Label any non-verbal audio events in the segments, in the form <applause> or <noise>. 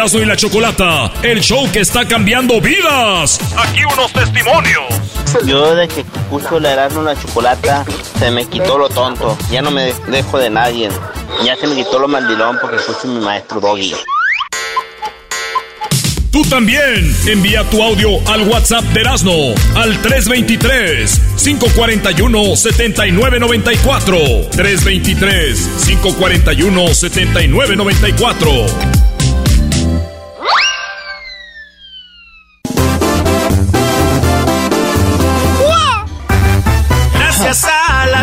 Erasmo y la Chocolata, el show que está cambiando vidas. Aquí unos testimonios. Yo de que escucho la Erasmo y la Chocolata, se me quitó lo tonto. Ya no me dejo de nadie. Ya se me quitó lo mandilón porque escucho a mi maestro Doggy. Tú también envía tu audio al WhatsApp de Erasmo al 323-541-7994. 323-541-7994.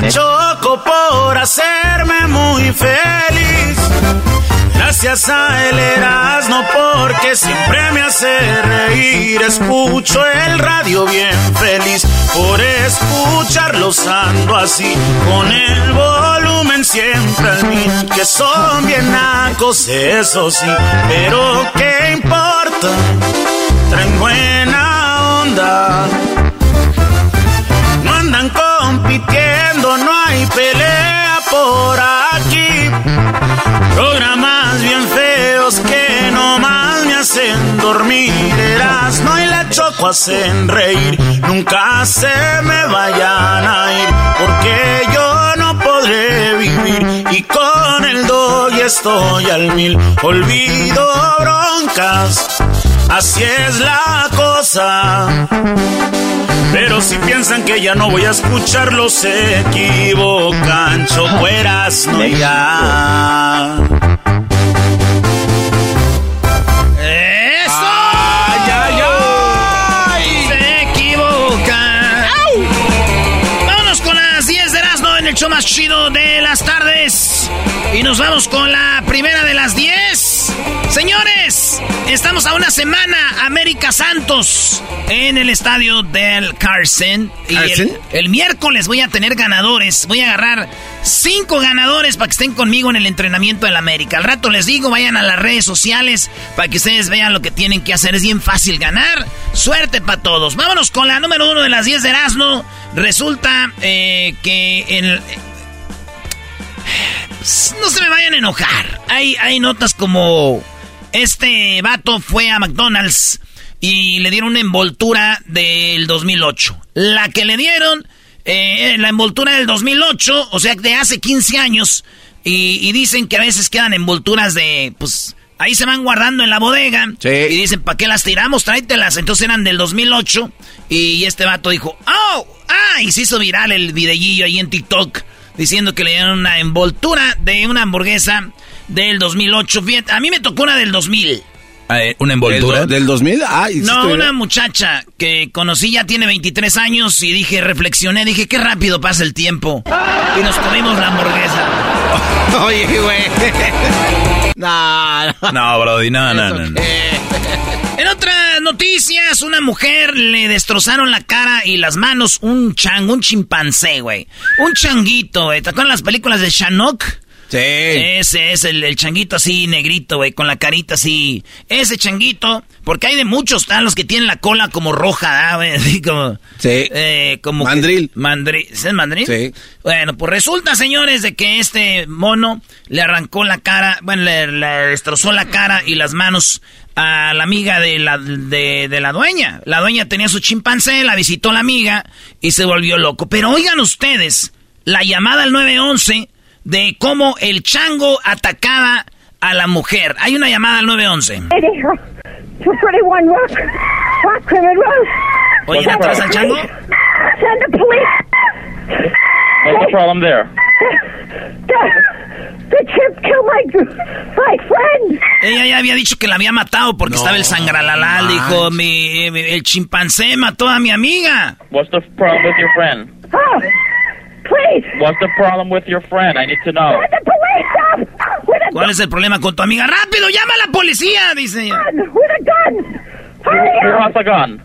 Choco por hacerme muy feliz. Gracias a el Erasmo porque siempre me hace reír. Escucho el radio bien feliz por escucharlos ando así. Con el volumen siempre al mil. Que son bien nacos, eso sí. Pero qué importa, traen buena onda. No andan compitiendo, no hay pelea por aquí. Programas bien feos que nomás me hacen dormir. no y la choco hacen reír. Nunca se me vayan a ir, porque yo no podré vivir. Y con el doy estoy al mil. Olvido broncas, así es la cosa. Pero si piensan que ya no voy a escucharlos, se equivocan. Chocueras, no ya. ¡Eso! ¡Ay, ay, ay! Se equivocan. Vámonos con las 10 de Erasmo en el show más chido de las tardes. Y nos vamos con la primera de las 10. Señores, estamos a una semana. América Santos en el estadio del Carson. Y el, el miércoles voy a tener ganadores. Voy a agarrar cinco ganadores para que estén conmigo en el entrenamiento del América. Al rato les digo, vayan a las redes sociales para que ustedes vean lo que tienen que hacer. Es bien fácil ganar. Suerte para todos. Vámonos con la número uno de las 10 de Erasmo. Resulta eh, que en, <sighs> no se me vayan a enojar. Hay, hay notas como este vato fue a McDonald's y le dieron una envoltura del 2008. La que le dieron, eh, la envoltura del 2008, o sea, de hace 15 años. Y, y, dicen que a veces quedan envolturas de, pues, ahí se van guardando en la bodega. Sí. Y dicen, ¿para qué las tiramos? Tráetelas. Entonces eran del 2008. Y este vato dijo, ¡oh! ¡Ah! Y se hizo viral el videillo ahí en TikTok diciendo que le dieron una envoltura de una hamburguesa del 2008. Fíjate, a mí me tocó una del 2000. ¿Una envoltura? ¿Del, 2000? Ah, no, una muchacha que conocí ya tiene 23 años y dije, reflexioné, dije, qué rápido pasa el tiempo. Y nos comimos la hamburguesa. <laughs> Oye, güey. <laughs> no, no. No, Brody, no, no, no. En otras noticias, una mujer le destrozaron la cara y las manos un chango, un chimpancé, güey. Un changuito, güey. ¿Te acuerdas las películas de Shanok? Sí. Ese es el, el changuito así negrito, güey, con la carita así. Ese changuito, porque hay de muchos, están los que tienen la cola como roja, ¿ah, güey, <laughs> así como... Sí. Eh, como mandril. Que, mandril. ¿Es mandril? Sí. Bueno, pues resulta, señores, de que este mono le arrancó la cara, bueno, le, le destrozó la cara y las manos a la amiga de la, de, de la dueña. La dueña tenía su chimpancé, la visitó la amiga y se volvió loco. Pero oigan ustedes, la llamada al 911 de cómo el chango atacaba a la mujer. Hay una llamada al 911. Oye, ¿te estás al chango? Send the police. What's the problem there? The, chimp killed my, my friend. Ella ya había dicho que la había matado porque estaba el sangralalal. Dijo, mi, mi- el chimpancé mató a mi amiga. What's the problem with your friend? Oh, please. What's the problem with your friend? I need to know. The police up with a ¿Cuál es el problema con tu amiga? ¡Rápido, llama a la policía! Dice ella. With a gun. Hurry Who up. has a gun?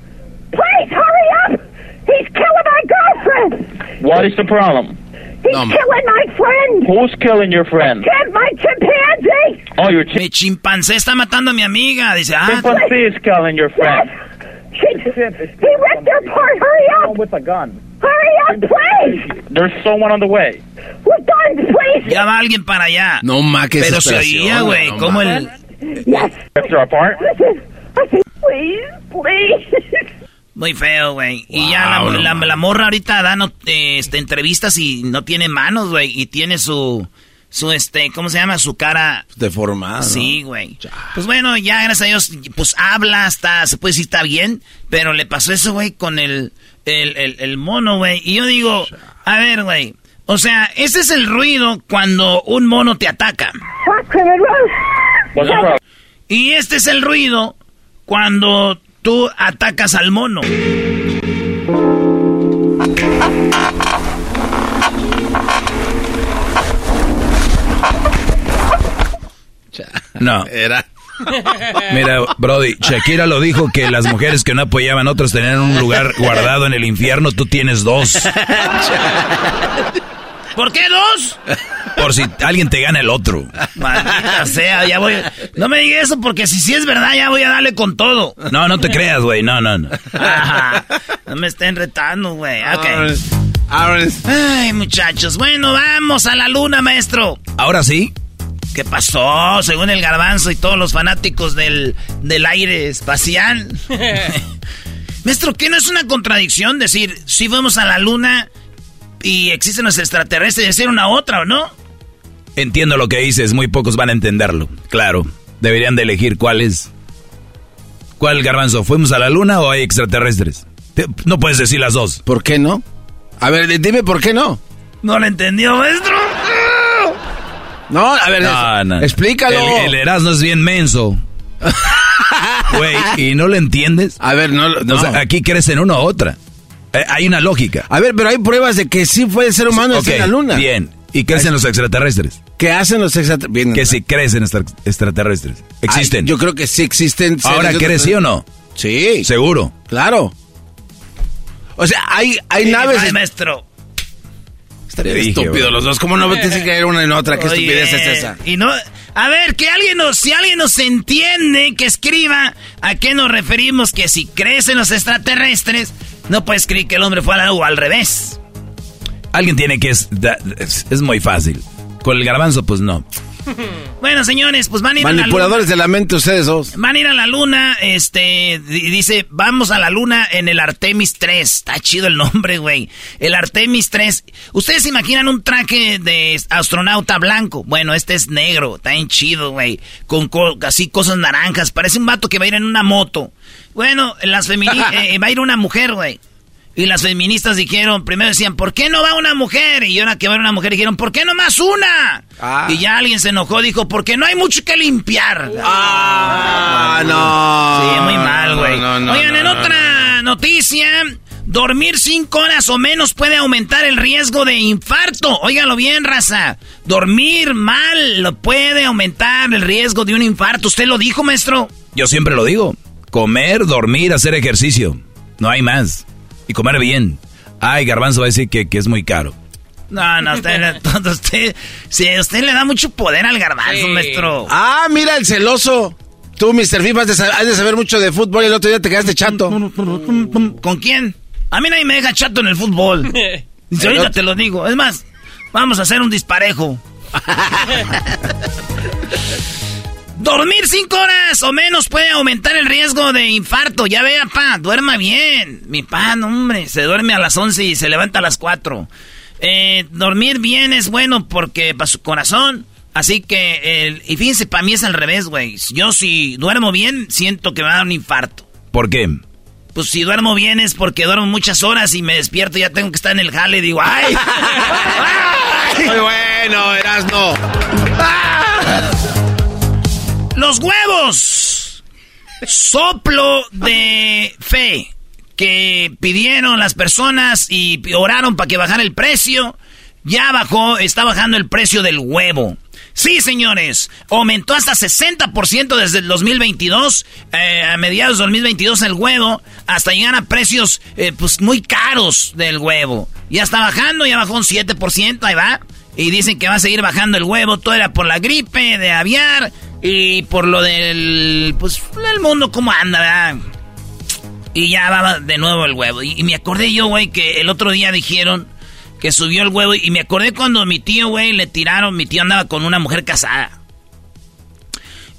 Please hurry up. He's killing my girlfriend. What is the problem? He's killing my friend. Who's killing your friend? Chimp, my chimpanzee. Oh, your Mi chimpancé está matando a mi amiga. Dice, ah, chimpanzee is killing your friend. She, he ripped her apart. Hurry up. With a gun. Hurry up, please. There's someone on the way. With guns, please. ya va alguien para allá. No ma, qué Pero se oía, güey, no, como el... Her apart? I said, please, please. Muy feo, güey. y ya la, Wow, no la- mames. la morra ahorita da no- eh, este, entrevistas y no tiene manos, güey. Y tiene su, su, este, ¿cómo se llama? Su cara... Deformado. ¿no? Sí, güey. Pues bueno, ya gracias a Dios, pues habla, está, se puede decir está bien, pero le pasó eso, güey, con el, el, el, el mono, güey. Y yo digo, a ver, güey, o sea, ese es el ruido cuando un mono te ataca. Y este es el ruido cuando tú atacas al mono. No. Era. <laughs> Mira, Brody, Shakira lo dijo que las mujeres que no apoyaban a otros tenían un lugar guardado en el infierno, tú tienes dos. <laughs> ¿Por qué dos? Por si alguien te gana el otro. Maldita sea, ya voy. No me digas eso porque si sí es verdad, ya voy a darle con todo. No, no te creas, güey. No, no, no. Ajá. No me estén retando, güey. Ok. Ahora es- Ay, muchachos. Bueno, vamos a la luna, maestro. Ahora sí. ¿Qué pasó? Según el garbanzo y todos los fanáticos del, del aire espacial. <laughs> <laughs> maestro, ¿qué no es una contradicción decir si fuimos a la luna y existen los extraterrestres y decir una otra o no? Entiendo lo que dices, muy pocos van a entenderlo. Claro, deberían de elegir cuál es. ¿Cuál garbanzo? ¿Fuimos a la luna o hay extraterrestres? Te- No puedes decir las dos. ¿Por qué no? A ver, dime por qué no. ¿No lo entendió, maestro? No, a ver, No, no. explícalo. El, el Erasmo es bien menso. <laughs> Güey, ¿y no lo entiendes? A ver, no, no. O sea, aquí crees en una u otra. Eh, hay una lógica. A ver, pero hay pruebas de que sí fue el ser humano Ok, en la luna. Bien. ¿Y crees en los extraterrestres? ¿Qué hacen los extraterrestres? Que si crees en extra- extraterrestres. Existen. yo creo que sí existen. Ahora, ¿crees sí o no? Sí. Seguro. Claro. O sea, hay, hay Sí, naves. ay, maestro. Estaría Dije, estúpido bro. los dos. ¿Cómo no tienes que caer una en otra? ¿Qué Oye, estupidez es esa? Y no, a ver, que alguien nos, si alguien nos entiende, que escriba a qué nos referimos, que si crees en los extraterrestres, no puedes creer que el hombre fue a la luna o al revés. Alguien tiene que... Es, es muy fácil. Con el garbanzo, pues no. <laughs> Bueno, señores, pues van a ir a la luna. Manipuladores de la mente ustedes dos. Van a ir a la luna, este, di- dice, vamos a la luna en el Artemis 3. Está chido el nombre, güey. El Artemis 3. ¿Ustedes se imaginan un traje de astronauta blanco? Bueno, este es negro, está bien chido, güey. Con co- así cosas naranjas. Parece un vato que va a ir en una moto. Bueno, las feministas, <laughs> va a ir una mujer, güey. Y las feministas dijeron, primero decían, ¿por qué no va una mujer? Y ahora que va una mujer dijeron, ¿por qué no más una? Ah. Y ya alguien se enojó, dijo, porque no hay mucho que limpiar. Ah, no. Sí, muy mal, güey. No, no, Oigan, no, en no, otra noticia, dormir cinco horas o menos puede aumentar el riesgo de infarto. Óigalo bien, raza. Dormir mal lo puede aumentar el riesgo de un infarto. ¿Usted lo dijo, maestro? Yo siempre lo digo. Comer, dormir, hacer ejercicio. No hay más. Y comer bien. Ay, garbanzo va a decir que, que es muy caro. No, no, usted, usted, sí, usted le da mucho poder al garbanzo, maestro. Ah, mira el celoso. Tú, Mr. FIFA, has de, sa- has de saber mucho de fútbol y el otro día te quedaste chato. ¿Con quién? A mí nadie me deja chato en el fútbol. <laughs> Y ahorita te lo digo. Es más, vamos a hacer un disparejo. <laughs> Dormir cinco horas o menos puede aumentar el riesgo de infarto. Ya vea, pa, duerma bien. Mi pa, no, hombre, se duerme a las 11 y se levanta a las 4. Eh, dormir bien es bueno porque para su corazón, Así que, el, y fíjense, para mí es al revés, güey. Yo si duermo bien, siento que me da un infarto. ¿Por qué? Pues si duermo bien es porque duermo muchas horas y me despierto y ya tengo que estar en el jale y digo, ¡ay! <laughs> Muy bueno, Erasno. <laughs> Los huevos. Soplo de fe que pidieron las personas y oraron para que bajara el precio. Ya bajó, está bajando el precio del huevo. Sí, señores, aumentó hasta 60% desde el 2022, eh, a mediados del 2022 el huevo, hasta llegar a precios eh, pues muy caros del huevo. Ya está bajando, ya bajó un 7%, ahí va. Y dicen que va a seguir bajando el huevo, todo era por la gripe de aviar y por lo del, pues, el mundo como anda, ¿verdad? Y ya va de nuevo el huevo. Y, y me acordé yo, güey, que el otro día dijeron que subió el huevo. Y me acordé cuando mi tío, güey, le tiraron. Mi tío andaba con una mujer casada.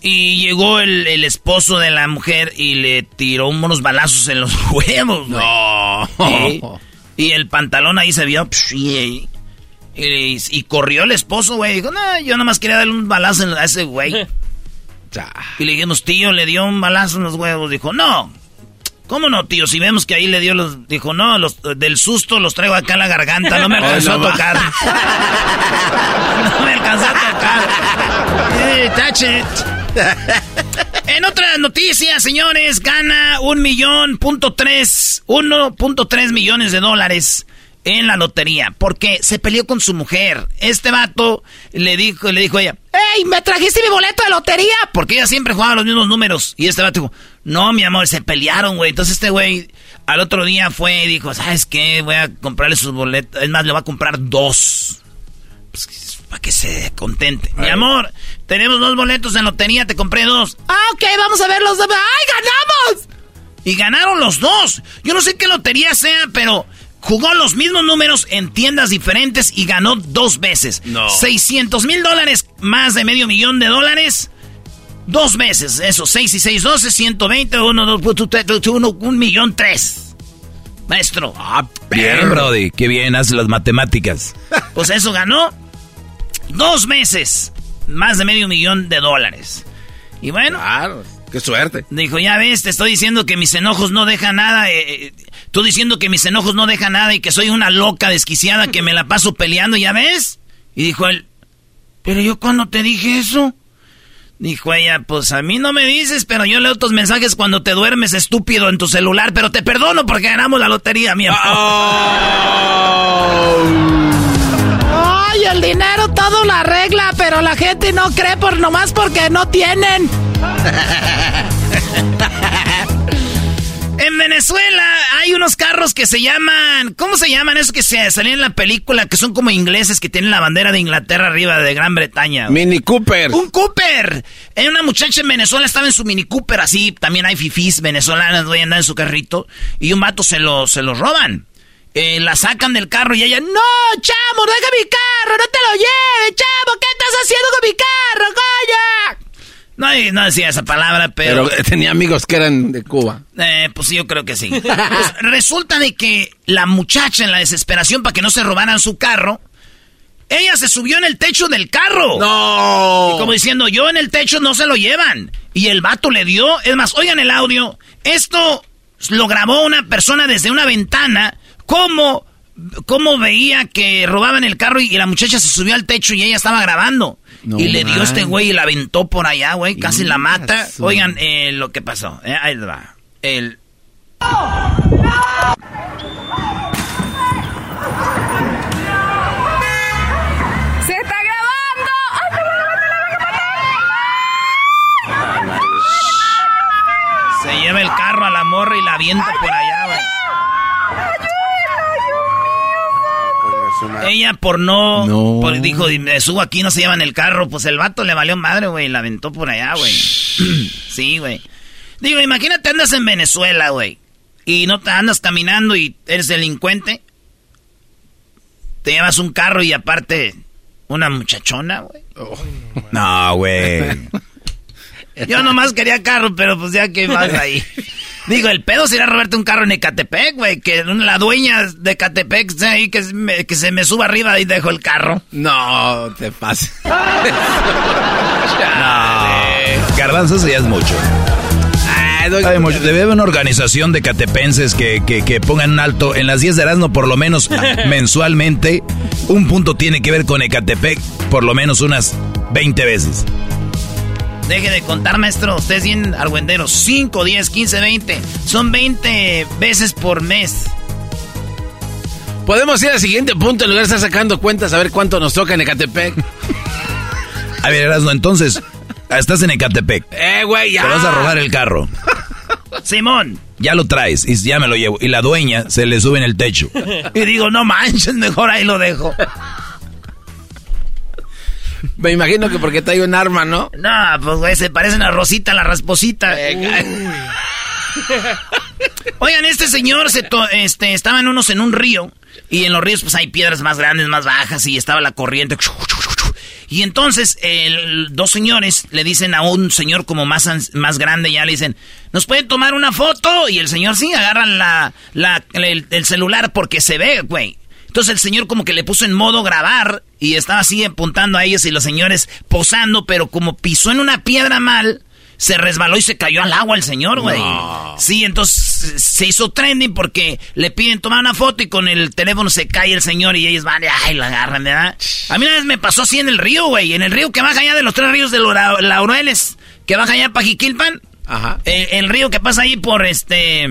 Y llegó el, el esposo de la mujer y le tiró unos balazos en los <laughs> huevos, güey. No. Y el pantalón ahí se vio. y, y- y corrió el esposo, güey. Dijo, no, yo nomás quería darle un balazo en- a ese güey. <laughs> Y le dijimos, tío, le dio un balazo en los huevos. Dijo, no. ¿Cómo no, tío? Si vemos que ahí le dio los... Dijo, no, los, del susto los traigo acá a la garganta. No me <laughs> alcanzó a tocar. <laughs> <laughs> no me alcanzó a tocar. Eh, touch it. En otras noticias, señores, gana un millón punto tres, 1.3 millones de dólares en la lotería, porque se peleó con su mujer. Este vato le dijo, le dijo a ella, ¡Ey, me trajiste mi boleto de lotería! Porque ella siempre jugaba los mismos números. Y este vato dijo, no, mi amor, se pelearon, güey. Entonces este güey al otro día fue y dijo, ¿sabes qué? Voy a comprarle sus boletos. Es más, le voy a comprar dos. Pues, para que se contente. Mi amor, tenemos dos boletos en lotería, te compré dos. Ah, ok, vamos a ver los dos. ¡Ay, ganamos! Y ganaron los dos. Yo no sé qué lotería sea, pero jugó los mismos números en tiendas diferentes y ganó dos veces. No. 600 mil dólares, más de medio millón de dólares. Dos veces, eso, 6 y 6, 12, 120, 1, 2, 1, 1 millón 3. Maestro. Ah, Bien, Brody. Qué bien hace las matemáticas. <laughs> Pues eso ganó dos meses, más de medio millón de dólares. Y bueno, Claro. Qué suerte. dijo, ya ves, te estoy diciendo que mis enojos no dejan nada. eh, eh, tú diciendo que mis enojos no dejan nada y que soy una loca desquiciada que me la paso peleando, ¿ya ves? Y dijo él, pero yo cuando te dije eso. Dijo ella, pues a mí no me dices, pero yo leo tus mensajes cuando te duermes estúpido en tu celular, pero te perdono porque ganamos la lotería, mi amor. Ay, el dinero todo lo arregla, pero la gente no cree por nomás porque no tienen. <laughs> En Venezuela hay unos carros que se llaman. ¿Cómo se llaman esos que se salían en la película? Que son como ingleses que tienen la bandera de Inglaterra arriba de Gran Bretaña. Mini Cooper. ¡Un Cooper! Hay una muchacha en Venezuela estaba en su Mini Cooper así. También hay fifís venezolanas, voy a andar en su carrito. Y un vato se lo, se lo roban. Eh, la sacan del carro y ella, ¡No, chamo, deja mi carro! ¡No te lo lleves, chamo! ¿Qué estás haciendo con mi carro? No, no decía esa palabra, Pero eh, tenía amigos que eran de Cuba. eh, pues sí, yo creo que sí. <laughs> Pues, resulta de que la muchacha en la desesperación para que no se robaran su carro, ella se subió en el techo del carro. ¡No! Y como diciendo, yo en el techo no se lo llevan. Y el vato le dio, es más, oigan el audio, esto lo grabó una persona desde una ventana, cómo, cómo veía que robaban el carro y, y la muchacha se subió al techo y ella estaba grabando. No y le dio man. este güey y la aventó por allá, güey, casi la mata. Oigan eh, lo que pasó, eh, ahí va. El... ¡Se está grabando! Se lleva el carro a la morra y la avienta por allá, Ella por no, No. por- dijo, me subo aquí, no se llevan el carro. Pues el vato le valió madre, güey, la aventó por allá, güey. sí, güey. Digo, imagínate andas en Venezuela, güey. Y no te andas caminando y eres delincuente. Te llevas un carro y aparte una muchachona, güey. No, güey. Yo nomás quería carro, pero pues ya que vas ahí. <laughs> Digo, el pedo sería robarte un carro en Ecatepec, güey. Que la dueña de Ecatepec sea ahí que, se me- que se me suba arriba y dejo el carro. No, te pases. <laughs> No. Garbanzo, eso ya es mucho. Ah, no, Hay mucho. Debe haber una organización de catepenses que, que, que pongan un alto en las 10 de Erasmo por lo menos <laughs> mensualmente. Un punto tiene que ver con Ecatepec por lo menos unas 20 veces. Deje de contar, maestro. Usted es bien argüendero. 5, 10, 15, 20. Son 20 veces por mes. Podemos ir al siguiente punto en lugar de estar sacando cuentas a ver cuánto nos toca en Ecatepec. <laughs> A ver, Erasmo, entonces, estás en Ecatepec. Eh, güey, ya. Te vas a robar el carro. Simón. Ya lo traes y ya me lo llevo. Y la dueña se le sube en el techo. <laughs> Y digo, no manches, mejor ahí lo dejo. Me imagino que porque trae un arma, ¿no? No, pues güey, se parecen a Rosita, la rasposita. <laughs> Oigan, este señor se to- este, estaban unos en un río. Y en los ríos, pues hay piedras más grandes, más bajas. Y estaba la corriente. Y entonces, el- dos señores le dicen a un señor como más, más grande, ya le dicen, ¿nos pueden tomar una foto? Y el señor sí, agarra la, la- el, el celular porque se ve, güey. Entonces el señor como que le puso en modo grabar y estaba así apuntando a ellos y los señores posando, pero como pisó en una piedra mal, se resbaló y se cayó al agua el señor, güey. Sí, entonces se hizo trending porque le piden tomar una foto y con el teléfono se cae el señor y ellos van y ay, la agarran, ¿verdad? A mí una vez me pasó así en el río, güey, en el río que baja allá de los tres ríos de Laureles, que baja allá para Jiquilpan. Ajá. El, el río que pasa ahí por este.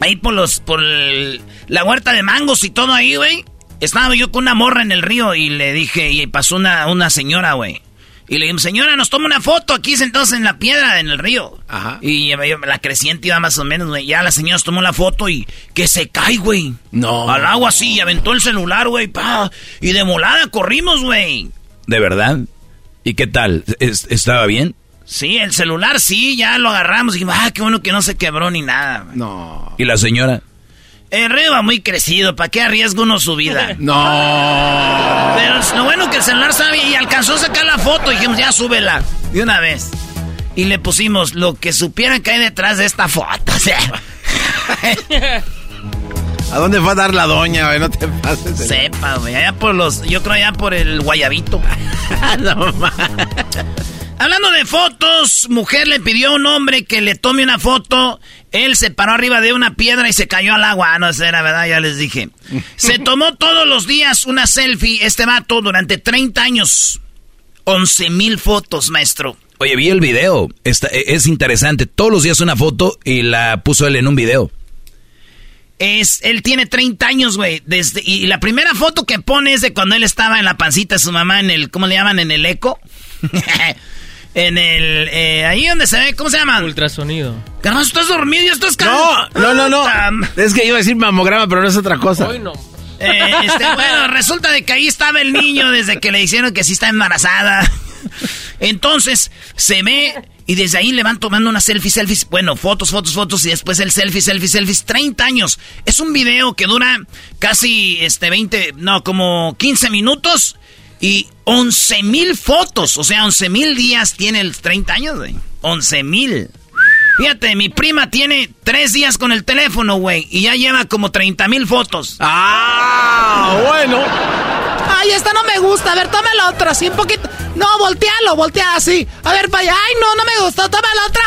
Ahí por los. por el- la huerta de mangos y todo ahí, güey. Estaba yo con una morra en el río y le dije. Y pasó una, una señora, güey. Y le dije, señora, nos toma una foto aquí sentados en la piedra, en el río. Ajá. Y la creciente iba más o menos, güey. Ya la señora nos tomó la foto y que se cae, güey. No. Al agua así, y aventó el celular, güey, pa. Y de molada corrimos, güey. ¿De verdad? ¿Y qué tal? ¿Es- ¿Estaba bien? Sí, el celular sí, ya lo agarramos. Y dijimos, ah, qué bueno que no se quebró ni nada. No. ¿Y la señora? El río va muy crecido, ¿para qué arriesga uno su vida? <laughs> No. Pero es lo bueno que el celular sabe y alcanzó a sacar la foto y dijimos, ya súbela, de una vez. Y le pusimos lo que supieran que hay detrás de esta foto, <laughs> o sea. ¿A dónde fue a dar la doña, güey? No te pases. Sepa, güey, allá por los, yo creo allá por el guayabito. <laughs> no. Hablando de fotos, mujer le pidió a un hombre que le tome una foto. Él se paró arriba de una piedra y se cayó al agua. Ah, no, esa era verdad, ya les dije. <laughs> Se tomó todos los días una selfie, este vato, durante 30 años. 11 mil fotos, maestro. Oye, vi el video. Está- e- es interesante. Todos los días una foto y la puso él en un video. Es, él tiene 30 años, güey. Desde, y la primera foto que pone es de cuando él estaba en la pancita de su mamá en el, ¿cómo le llaman? En el eco. <laughs> en el, eh, ahí donde se ve, ¿cómo se llama? Ultrasonido. Garbanzo, ¿estás dormido? ¿Ya estás No, no, no, no. Es que iba a decir mamograma, pero no es otra cosa. Hoy no. Eh, este, bueno, resulta de que ahí estaba el niño desde que le dijeron que sí está embarazada. Entonces, se ve y desde ahí le van tomando unas selfies, selfies, bueno, fotos, fotos, fotos y después el selfie, selfie, selfies, 30 años. Es un video que dura casi, este, 20, no, como 15 minutos y 11 mil fotos, o sea, 11 mil días tiene el 30 años, güey. 11 mil. Fíjate, mi prima tiene tres días con el teléfono, güey, y ya lleva como 30 mil fotos. Ah, bueno. Ay, esta no me gusta. A ver, toma la otra, así un poquito. No, voltealo, voltea así. A ver, para allá. Ay, no, no me gustó. Toma la otra.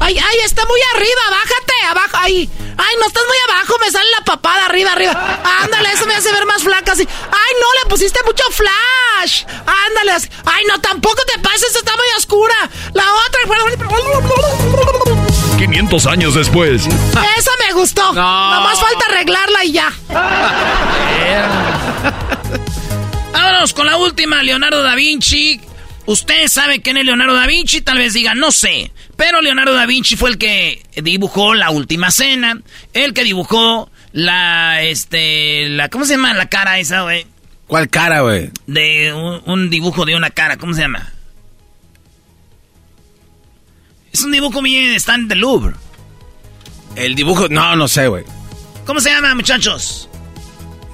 Ay, ay, está muy arriba. Bájate, abajo. Ay, ay, no estás muy abajo. Me sale la papada arriba, arriba. Ándale, eso me hace ver más flaca así. Ay, no, le pusiste mucho flash. Ándale. así. Ay, no, tampoco te pases. Está muy oscura. La otra. 500 años después. Esa me gustó. No. Nomás falta arreglarla y ya. Vámonos con la última, Leonardo da Vinci. Usted sabe quién es Leonardo da Vinci, tal vez diga, no sé. Pero Leonardo da Vinci fue el que dibujó la última cena, el que dibujó la, este, la, ¿cómo se llama la cara esa, güey? ¿Cuál cara, güey? De un, un dibujo de una cara, ¿cómo se llama? Es un dibujo bien, está en The Louvre. El dibujo, no, no sé, güey. ¿Cómo se llama, muchachos?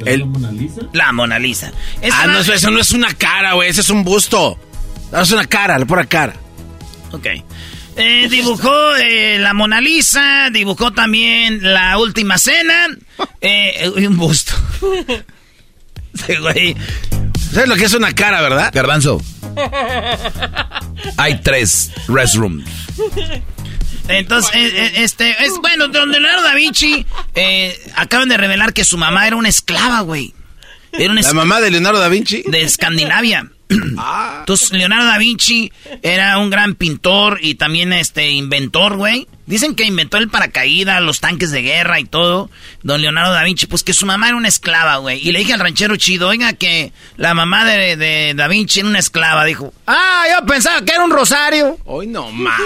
El... La Mona Lisa. Esta Ah, va- no, eso, eso no es una cara, güey. Ese es un busto. Es una cara, la pura cara. Ok. Eh, dibujó eh, la Mona Lisa, dibujó también la Última Cena <laughs> eh, y un busto. <laughs> sí, güey. ¿Sabes lo que es una cara, verdad? Garbanzo. <laughs> Hay tres restrooms. Entonces, este, es bueno, don Leonardo da Vinci acaban de revelar que su mamá era una esclava, güey. ¿La mamá de Leonardo da Vinci? De Escandinavia. Ah. Entonces, Leonardo da Vinci era un gran pintor y también este inventor, güey. Dicen que inventó el paracaídas, los tanques de guerra y todo. Don Leonardo da Vinci, pues que su mamá era una esclava, güey. Y le dije al ranchero chido, oiga, que la mamá de, da Vinci era una esclava. Dijo, ah, yo pensaba que era un rosario. Hoy no más.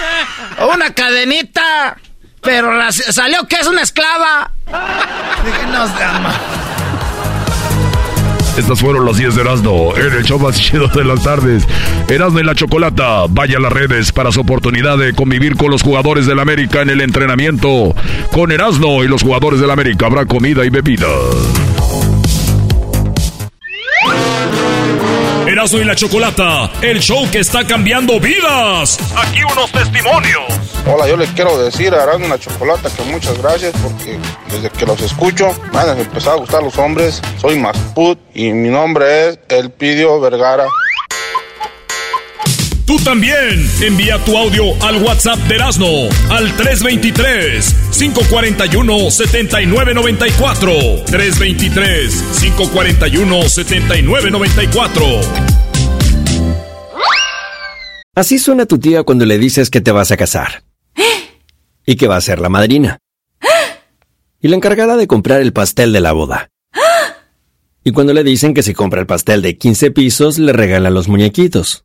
<laughs> una cadenita. Pero salió que es una esclava. <laughs> dije, no, estas fueron las 10 de Erasmo en el show más chido de las tardes. Erasmo y la Chocolata. Vaya a las redes para su oportunidad de convivir con los jugadores del América en el entrenamiento. Con Erasmo y los jugadores del América habrá comida y bebida. Erasmo y la Chocolata, el show que está cambiando vidas. Aquí unos testimonios. Hola, yo les quiero decir a Erasmo y la Chocolata que muchas gracias porque desde que los escucho me han empezado a gustar los hombres. Soy más put y mi nombre es Elpidio Vergara. Tú también envía tu audio al WhatsApp de Erasmo al 323-541-7994. 323-541-7994. Así suena tu tía cuando le dices que te vas a casar. <gasps> Y que va a ser la madrina. <gasps> Y la encargada de comprar el pastel de la boda. <gasps> Y cuando le dicen que si compra el pastel de 15 pisos, le regalan los muñequitos.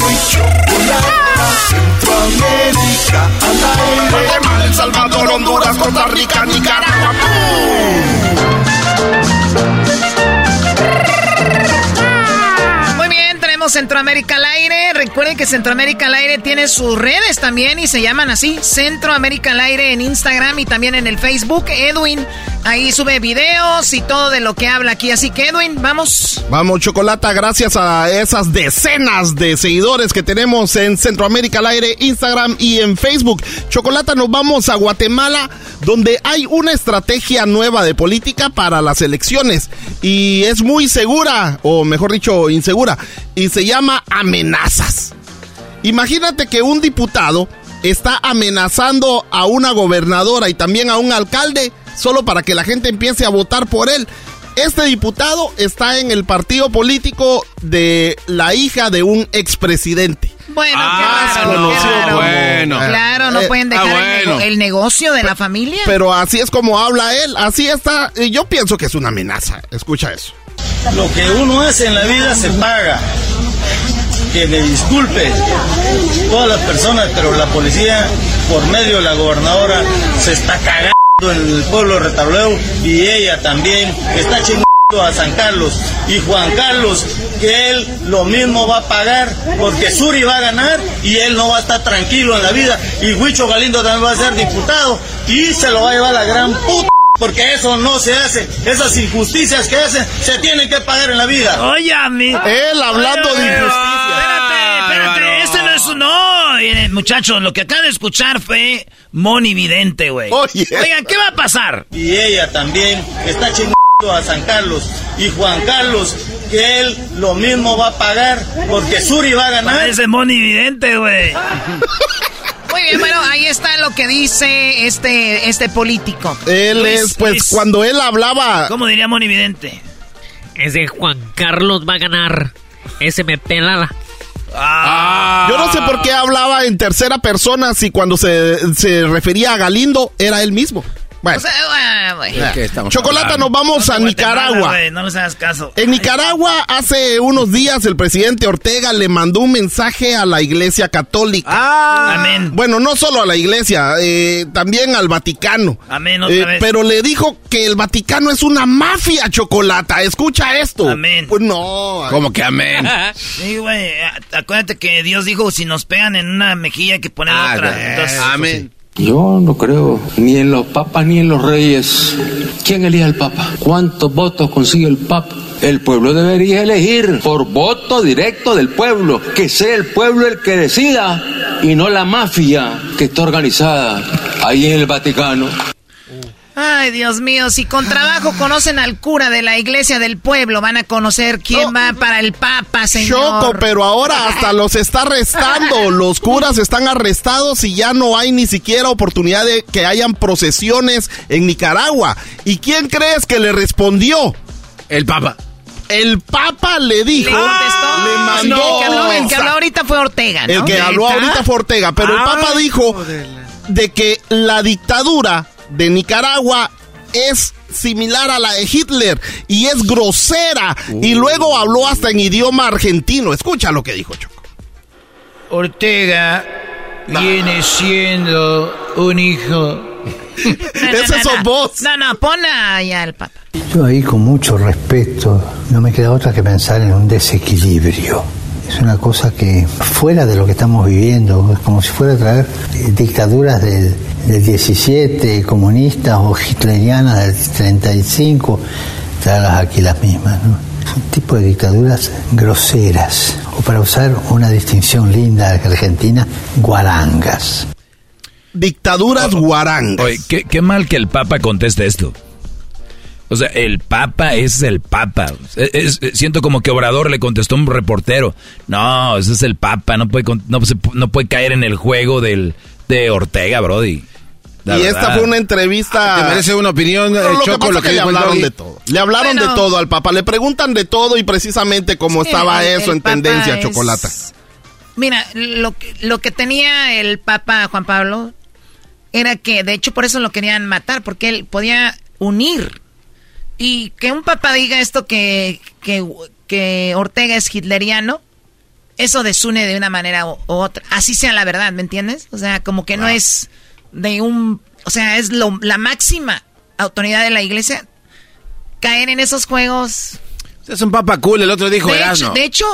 muy chocolate, Centroamérica al aire. Guatemala, El Salvador, Honduras, Costa Rica, Nicaragua. Centroamérica al aire. Recuerden que Centroamérica al aire tiene sus redes también y se llaman así, Centroamérica al aire en Instagram y también en el Facebook. Edwin Ahí sube videos y todo de lo que habla aquí. Así que, Edwin, vamos. Vamos, Chocolata, gracias a esas decenas de seguidores que tenemos en Centroamérica al aire, Instagram y en Facebook. Chocolata, nos vamos a Guatemala, donde hay una estrategia nueva de política para las elecciones. Y es muy segura, o mejor dicho, insegura. Y se llama amenazas. Imagínate que un diputado está amenazando a una gobernadora y también a un alcalde solo para que la gente empiece a votar por él. Este diputado está en el partido político de la hija de un expresidente. Bueno, ah, claro, bueno. Claro, no eh, pueden ah, dejar el, negocio de la familia. Pero así es como habla él, así está. Y yo pienso que es una amenaza. Escucha eso. Lo que uno hace en la vida se paga. que me disculpe todas las personas, pero la policía, por medio de la gobernadora, se está cagando en el pueblo de Retableo y ella también está chingando a San Carlos y Juan Carlos que él lo mismo va a pagar porque Suri va a ganar y él no va a estar tranquilo en la vida y Huicho Galindo también va a ser diputado y se lo va a llevar la gran puta porque eso no se hace, esas injusticias que hacen se tienen que pagar en la vida. Oye, mí. Él hablando de injusticia. Espérate, espérate, este no es un... No, muchachos, lo que acaba de escuchar fue Moni Vidente, güey. Oye. Oigan, ¿qué va a pasar? Y ella también está chingando a San Carlos y Juan Carlos que él lo mismo va a pagar porque Suri va a ganar. Ese Moni Vidente, güey. <laughs> Muy bien, bueno, ahí está lo que dice este, este político. Él Luis, es, pues, Luis. cuando él hablaba... ¿Cómo diría Moni Vidente? Ese Juan Carlos va a ganar. Ese me pela la... Ah. Yo no sé por qué hablaba en tercera persona si cuando se, se refería a Galindo era él mismo. Bueno, O sea, bueno, bueno. ¿Qué estamos Chocolata, nos vamos a Nicaragua. No les hagas caso. En Nicaragua, hace unos días, el presidente Ortega le mandó un mensaje a la Iglesia Católica. Ah. Amén. Bueno, no solo a la Iglesia, eh, también al Vaticano. Amén, otra Eh, vez. Pero le dijo que el Vaticano es una mafia, Chocolata. Escucha esto. Amén. Pues no. ¿Cómo que amén? <laughs> Sí, güey. Acuérdate que Dios dijo: si nos pegan en una mejilla, hay que poner Ah, otra. Entonces, Amén. Yo no creo ni en los papas ni en los reyes. ¿Quién elige al papa? ¿Cuántos votos consigue el papa? El pueblo debería elegir por voto directo del pueblo, que sea el pueblo el que decida y no la mafia que está organizada ahí en el Vaticano. Ay, Dios mío, si con trabajo conocen al cura de la iglesia del pueblo, van a conocer quién va para el papa, señor. Choco, pero ahora hasta <laughs> los está arrestando. Los curas están arrestados y ya no hay ni siquiera oportunidad de que hayan procesiones en Nicaragua. ¿Y quién crees que le respondió? El Papa. El Papa le dijo, Le contestó. le mandó el, que habló, un el que mensaje. habló ahorita fue Ortega, ¿no? El que habló ahorita fue Ortega, pero el Papa dijo de que la dictadura de Nicaragua es similar a la de Hitler y es grosera. Y luego habló hasta en idioma argentino. Escucha lo que dijo Choco. Ortega viene siendo un hijo. Ese sos vos. No, no, pon allá al papa. Yo ahí con mucho respeto, no me queda otra que pensar en un desequilibrio. Es una cosa que fuera de lo que estamos viviendo, es como si fuera a traer dictaduras del, del 17, comunistas o hitlerianas del 35, traerlas aquí las mismas. ¿no? Es un tipo de dictaduras groseras, o para usar una distinción linda de Argentina, guarangas. Dictaduras guarangas. Oye, qué, qué mal que el Papa conteste esto. O sea, el Papa es el Papa. Es- es- siento como que Obrador le contestó a un reportero. No, ese es el Papa. No puede, con- no, se- no puede caer en el juego del, de Ortega, Brody. La y esta fue una entrevista. ¿Te merece una opinión, No, eh, lo que Choco, pasa lo es que que le hablaron de todo. Le hablaron Bueno. de todo al Papa. Le preguntan de todo y precisamente cómo Sí, estaba el- eso el en Papa tendencia, es- Chocolata. Mira, lo que, lo que tenía el Papa Juan Pablo era que, de hecho, por eso lo querían matar, porque él podía unir. Y que un papa diga esto que, que, que Ortega es hitleriano, eso desune de una manera u, u otra. Así sea la verdad, ¿me entiendes? O sea, como que no es de un... O sea, es lo, la máxima autoridad de la iglesia. Caer en esos juegos... Es un Papa cool, el otro dijo de, hecho, de hecho,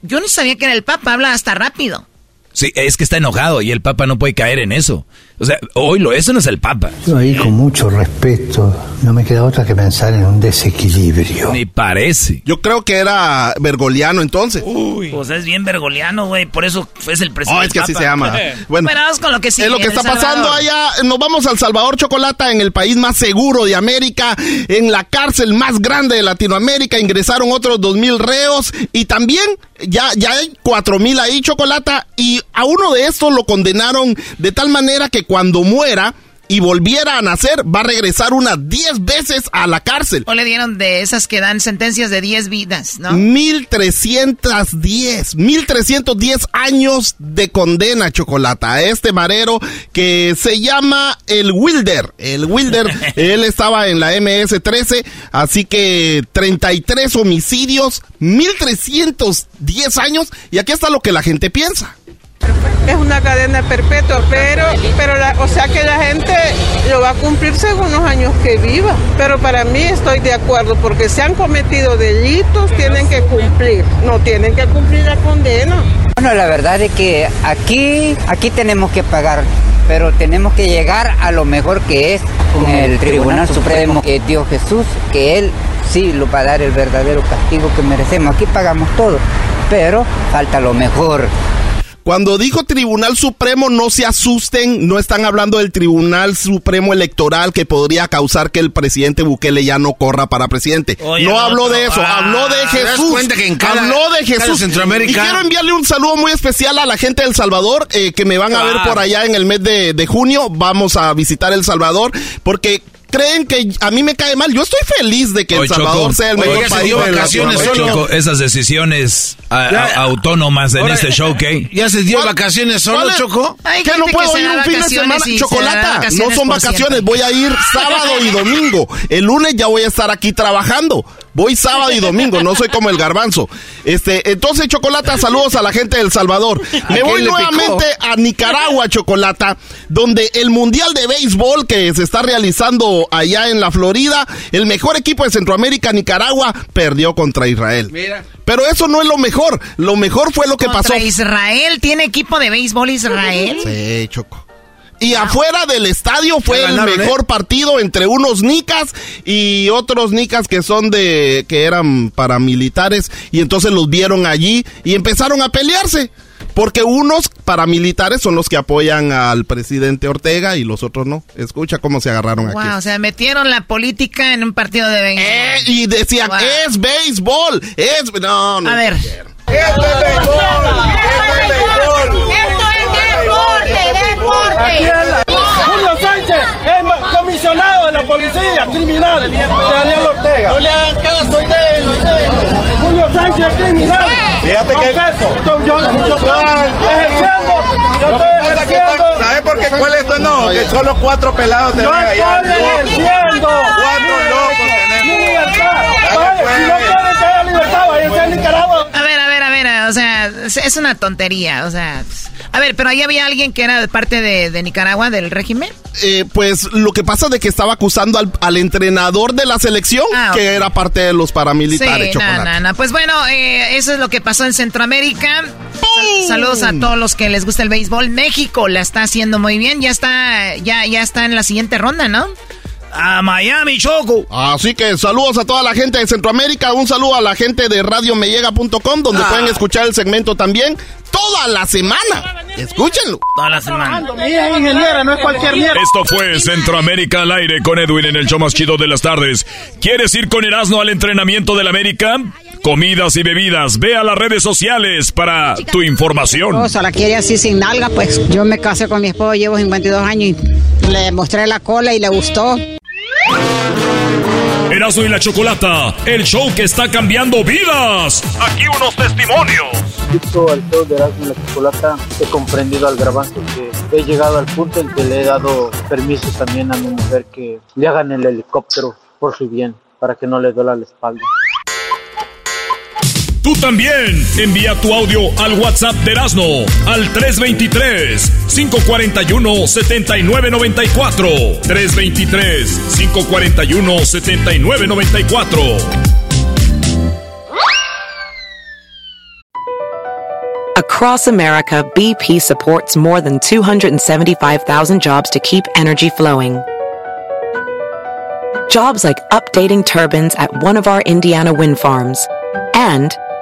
yo no sabía que era el papa, habla hasta rápido. Sí, es que está enojado y el Papa no puede caer en eso. O sea, hoy lo eso no es el Papa. Yo ahí con mucho respeto, no me queda otra que pensar en un desequilibrio. Ni parece. Yo creo que era Bergoliano entonces. Pues es bien vergoliano, güey. Por eso es el presidente. Oh, es que así se llama. <laughs> Bueno, Bueno, vamos con lo que sigue. es lo que está pasando allá. Nos vamos al Salvador Chocolata, en el país más seguro de América, en la cárcel más grande de Latinoamérica. Ingresaron otros dos mil reos y también ya, ya hay cuatro mil ahí Chocolata y a uno de estos lo condenaron de tal manera que cuando muera y volviera a nacer, va a regresar unas 10 veces a la cárcel. O le dieron de esas que dan sentencias de 10 vidas, ¿no? 1310, 1310 años de condena, Chocolata, a este marero que se llama el Wilder. El Wilder, <laughs> él estaba en la MS-13, así que 33 homicidios, 1310 años, y aquí está lo que la gente piensa. Es una cadena perpetua, pero, pero la- o sea que la gente lo va a cumplir según los años que viva. Pero para mí estoy de acuerdo, porque si han cometido delitos, tienen que cumplir, no tienen que cumplir la condena. Bueno, la verdad es que aquí, aquí tenemos que pagar, pero tenemos que llegar a lo mejor que es con el Tribunal Supremo, que Dios Jesús, que Él sí lo va a dar el verdadero castigo que merecemos. Aquí pagamos todo, pero falta lo mejor. Cuando dijo Tribunal Supremo, no se asusten, no están hablando del Tribunal Supremo Electoral que podría causar que el presidente Bukele ya no corra para presidente. Oye, no habló de eso, Ah, habló de ¿te das Jesús. cada- habló de Jesús. Centroamérica- Y quiero enviarle un saludo muy especial a la gente de El Salvador, eh, que me van a ver por allá en el mes de, de junio. Vamos a visitar El Salvador, porque creen que a mí me cae mal. Yo estoy feliz de que El Salvador Choco, sea el mejor ya se país dio de vacaciones. Choco, esas decisiones a- a- autónomas en Ahora, este show, ¿qué? <laughs> ¿Ya se dio vacaciones solo. Choco? Hay gente no puedo se ir un fin de semana. se Chocolata, vacaciones no son vacaciones. siempre. Voy a ir <laughs> sábado y domingo. El lunes ya voy a estar aquí trabajando. Voy sábado y domingo, no soy como el garbanzo. Este, entonces, Chocolata, saludos a la gente de El Salvador. Me ¿A voy nuevamente a Nicaragua, Chocolata, donde el Mundial de Béisbol que se está realizando allá en la Florida, el mejor equipo de Centroamérica, Nicaragua, perdió contra Israel. Mira. Pero eso no es lo mejor. Lo mejor fue lo que Contra pasó. Israel, ¿tiene equipo de béisbol Israel? Sí, Choco. Y afuera del estadio fue el ganaron, ¿eh? mejor partido entre unos nicas y otros nicas que son de que eran paramilitares y entonces los vieron allí y empezaron a pelearse. Porque unos paramilitares son los que apoyan al presidente Ortega y los otros no. Escucha cómo se agarraron aquí. Wow, o sea, metieron la política en un partido de béisbol. Eh, y decían, Wow. es béisbol, es... No, no. A ver. Julio Sánchez es comisionado de la policía criminal de Daniel Ortega. No le hagan caso, Julio Sánchez es criminal. Fíjate que-. Yo, yo, yo estoy ejerciendo. Yo estoy ejerciendo. ¿Sabes por qué? ¿Cuál es tu no? Que solo cuatro pelados Yo tenemos allá. estoy ejerciendo. Cuatro locos tenemos. Mi libertad. Si no quieren que haya libertad, váyanse a Nicaragua. O sea, es, una tontería, o sea. A ver, pero ahí había alguien que era de parte de, de Nicaragua, del régimen. Eh, pues lo que pasa de que estaba acusando al, al entrenador de la selección, Ah, que era parte de los paramilitares. Sí. Pues bueno, eh, eso es lo que pasó en Centroamérica. Sal- saludos a todos los que les gusta el béisbol. México la está haciendo muy bien. Ya está, ya, ya está en la siguiente ronda, ¿no? A Miami, Choco. Así que saludos a toda la gente de Centroamérica, un saludo a la gente de radiomeyega.com, donde Ah. pueden escuchar el segmento también toda la semana. Escúchenlo. Toda la semana. Mi hija es ingeniera, no es cualquier mierda. Esto fue Centroamérica al aire con Edwin en el show más chido de las tardes. ¿Quieres ir con Erasmo al entrenamiento del América? Comidas y bebidas. Ve a las redes sociales para tu información. esposa la quiere así sin nalga, pues yo me casé con mi esposo, llevo 52 años y le mostré la cola y le gustó. Erasmo y la Chocolata, el show que está cambiando vidas. Aquí unos testimonios. Visto al show de Erasmo y la Chocolata, he comprendido al garbanzo que he llegado al punto en que le he dado permiso también a mi mujer que le hagan el helicóptero por su bien, para que no le duela la espalda. Tú también envía tu audio al WhatsApp de Erasmo al 323-541-7994. 323-541-7994. Across America, BP supports more than 275,000 jobs to keep energy flowing. Jobs like updating turbines at one of our Indiana wind farms and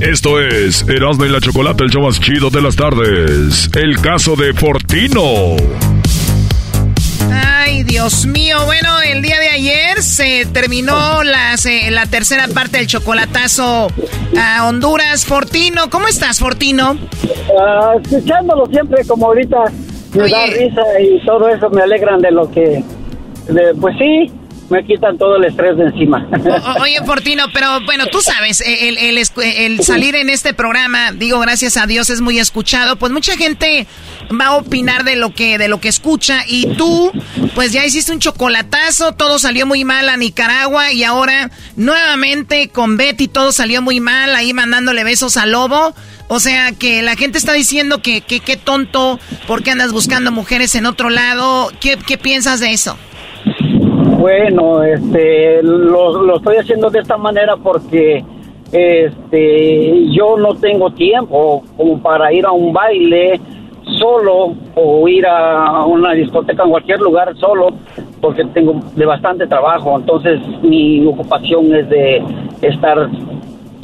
Esto es Erasmo y la Chocolate, el show más chido de las tardes. El caso de Fortino. Ay, Dios mío. Bueno, el día de ayer se terminó la, la tercera parte del chocolatazo a Honduras. Fortino, ¿cómo estás, Fortino? Ah, escuchándolo siempre como ahorita me da risa y todo eso me alegran de lo que... de- pues sí, me quitan todo el estrés de encima. O- oye, Fortino, pero bueno, tú sabes, el, el el salir en este programa, digo, gracias a Dios es muy escuchado, pues mucha gente va a opinar de lo que de lo que escucha y tú, pues ya hiciste un chocolatazo, todo salió muy mal a Nicaragua y ahora nuevamente con Betty todo salió muy mal, ahí mandándole besos al lobo. O sea, que la gente está diciendo que que qué tonto, ¿por qué andas buscando mujeres en otro lado? ¿Qué, qué piensas de eso? Bueno, este, lo, lo estoy haciendo de esta manera porque este, yo no tengo tiempo como para ir a un baile solo o ir a una discoteca en cualquier lugar solo porque tengo de bastante trabajo. Entonces mi ocupación es de estar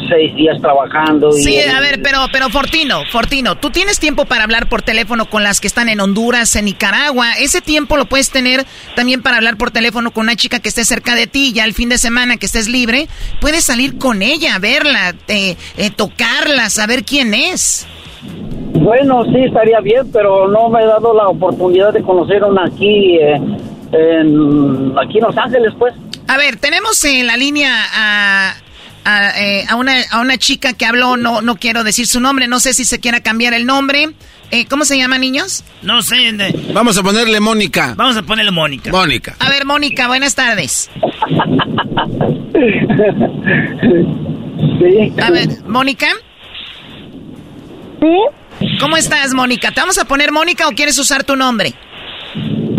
seis días trabajando. y- Sí, a ver, pero, pero Fortino, Fortino, tú tienes tiempo para hablar por teléfono con las que están en Honduras, en Nicaragua. Ese tiempo lo puedes tener también para hablar por teléfono con una chica que esté cerca de ti. Ya el fin de semana que estés libre, puedes salir con ella, verla, eh, eh, tocarla, saber quién es. Bueno, sí, estaría bien, pero no me he dado la oportunidad de conocer una aquí, eh, en, aquí en Los Ángeles, pues. A ver, tenemos en la línea a, a, eh, a una, a una chica que habló, no, no quiero decir su nombre, no sé si se quiera cambiar el nombre. Eh, ¿Cómo se llama, niños? No sé. Vamos a ponerle Mónica. Vamos a ponerle Mónica. Mónica. A ver, Mónica, buenas tardes. Sí. A ver, Mónica. Sí. ¿Cómo estás, Mónica? ¿Te vamos a poner Mónica o quieres usar tu nombre?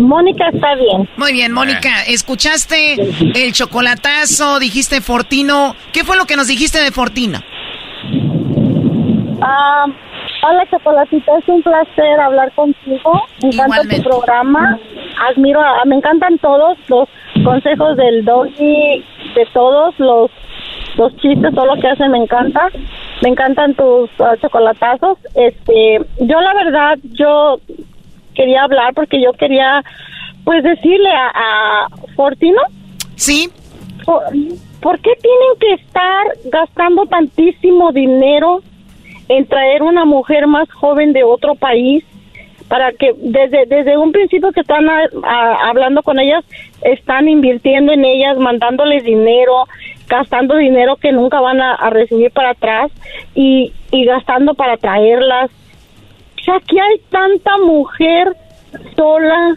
Mónica está bien. Muy bien, Mónica. ¿Escuchaste el chocolatazo? Dijiste Fortino. ¿Qué fue lo que nos dijiste de Fortino? Ah, hola, Chocolatita, es un placer hablar contigo. Me encanta tu programa. Admiro, a- me encantan todos los consejos del doggy, de todos los los chistes, todo lo que hacen me encanta. Me encantan tus ah, chocolatazos. Este, yo la verdad, yo quería hablar porque yo quería, pues, decirle a, a Fortino. Sí. ¿Por, por qué tienen que estar gastando tantísimo dinero en traer una mujer más joven de otro país para que desde desde un principio que están a- a- hablando con ellas están invirtiendo en ellas mandándoles dinero gastando dinero que nunca van a, a recibir para atrás y, y gastando para traerlas sea aquí hay tanta mujer sola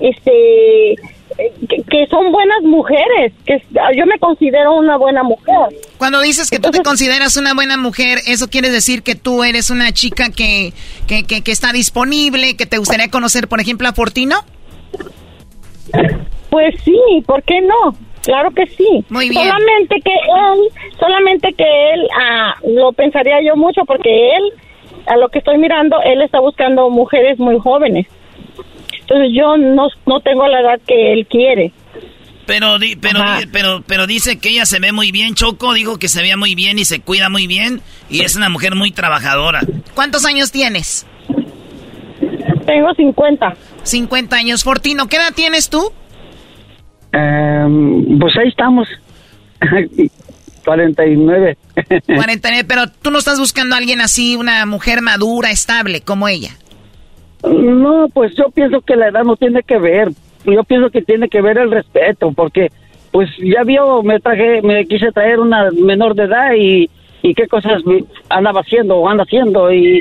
este que, que son buenas mujeres que yo me considero una buena mujer Cuando dices que tú te consideras una buena mujer, ¿eso quiere decir que tú eres una chica que, que, que, que está disponible, que te gustaría conocer, por ejemplo, a Fortino? Pues sí, ¿por qué no? Claro que sí. Muy bien. Solamente que él, solamente que él, ah, lo pensaría yo mucho porque él, a lo que estoy mirando, él está buscando mujeres muy jóvenes. Entonces yo no, no tengo la edad que él quiere. Pero, di- pero, di- pero, pero dice que ella se ve muy bien, Choco. Dijo que se veía muy bien y se cuida muy bien. Y es una mujer muy trabajadora. ¿Cuántos años tienes? Tengo 50. 50 años. Fortino, ¿qué edad tienes tú? Em, pues ahí estamos. <laughs> 49. 49, pero tú no estás buscando a alguien así, una mujer madura, estable, como ella. No, pues yo pienso que la edad no tiene que ver. Yo pienso que tiene que ver el respeto, porque pues ya vio, me traje, me quise traer una menor de edad y, y qué cosas andaba haciendo o anda haciendo y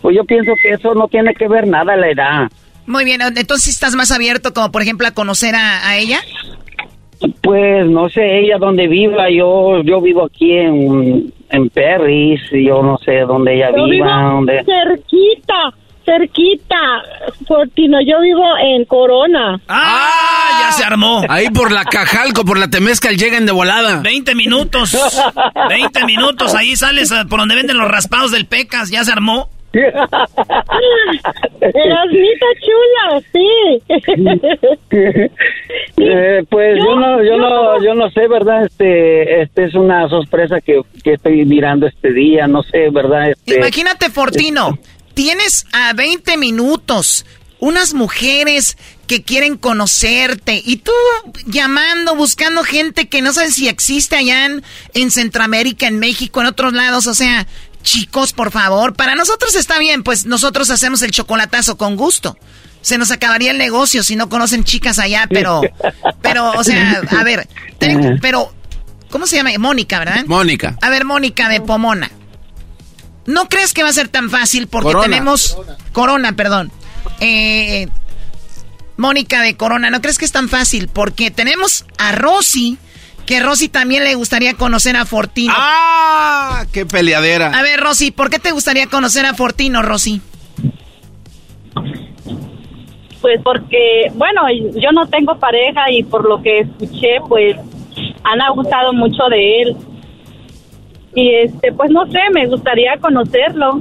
pues yo pienso que eso no tiene que ver nada la edad. Muy bien, entonces estás más abierto como por ejemplo a conocer a, a ella. Pues no sé ella dónde viva, yo yo vivo aquí en, en Perris, y yo no sé dónde ella Yo viva, vivo dónde... cerquita, cerquita, Fortino. Yo vivo en Corona. ¡Ah! Ya se armó. Ahí por la Cajalco, por la Temezcal, llegan de volada. 20 minutos. 20 minutos. Ahí sales a- por donde venden los raspados del Pecas. Ya se armó. <laughs> Erasmita chula, sí. <laughs> Eh, pues yo no, yo no, yo no sé, verdad. Este, este es una sorpresa que, que estoy mirando este día. No sé, verdad. Este, Imagínate, Fortino. Tienes a 20 minutos unas mujeres que quieren conocerte y tú llamando, buscando gente que no saben si existe allá en, en Centroamérica, en México, en otros lados. O sea, chicos, por favor, para nosotros está bien, pues nosotros hacemos el chocolatazo con gusto. Se nos acabaría el negocio si no conocen chicas allá, pero, pero, o sea, a ver, ten- pero, ¿cómo se llama? Mónica, ¿verdad? Mónica. A ver, Mónica de Pomona. ¿No crees que va a ser tan fácil? Porque Corona. tenemos. Corona, perdón. Eh, Mónica de Corona, ¿no crees que es tan fácil? Porque tenemos a Rosy, que Rosy también le gustaría conocer a Fortino. ¡Ah! ¡Qué peleadera! A ver, Rosy, ¿por qué te gustaría conocer a Fortino, Rosy? Pues porque, bueno, yo no tengo pareja y por lo que escuché, pues han abusado mucho de él. Y este, pues no sé, me gustaría conocerlo.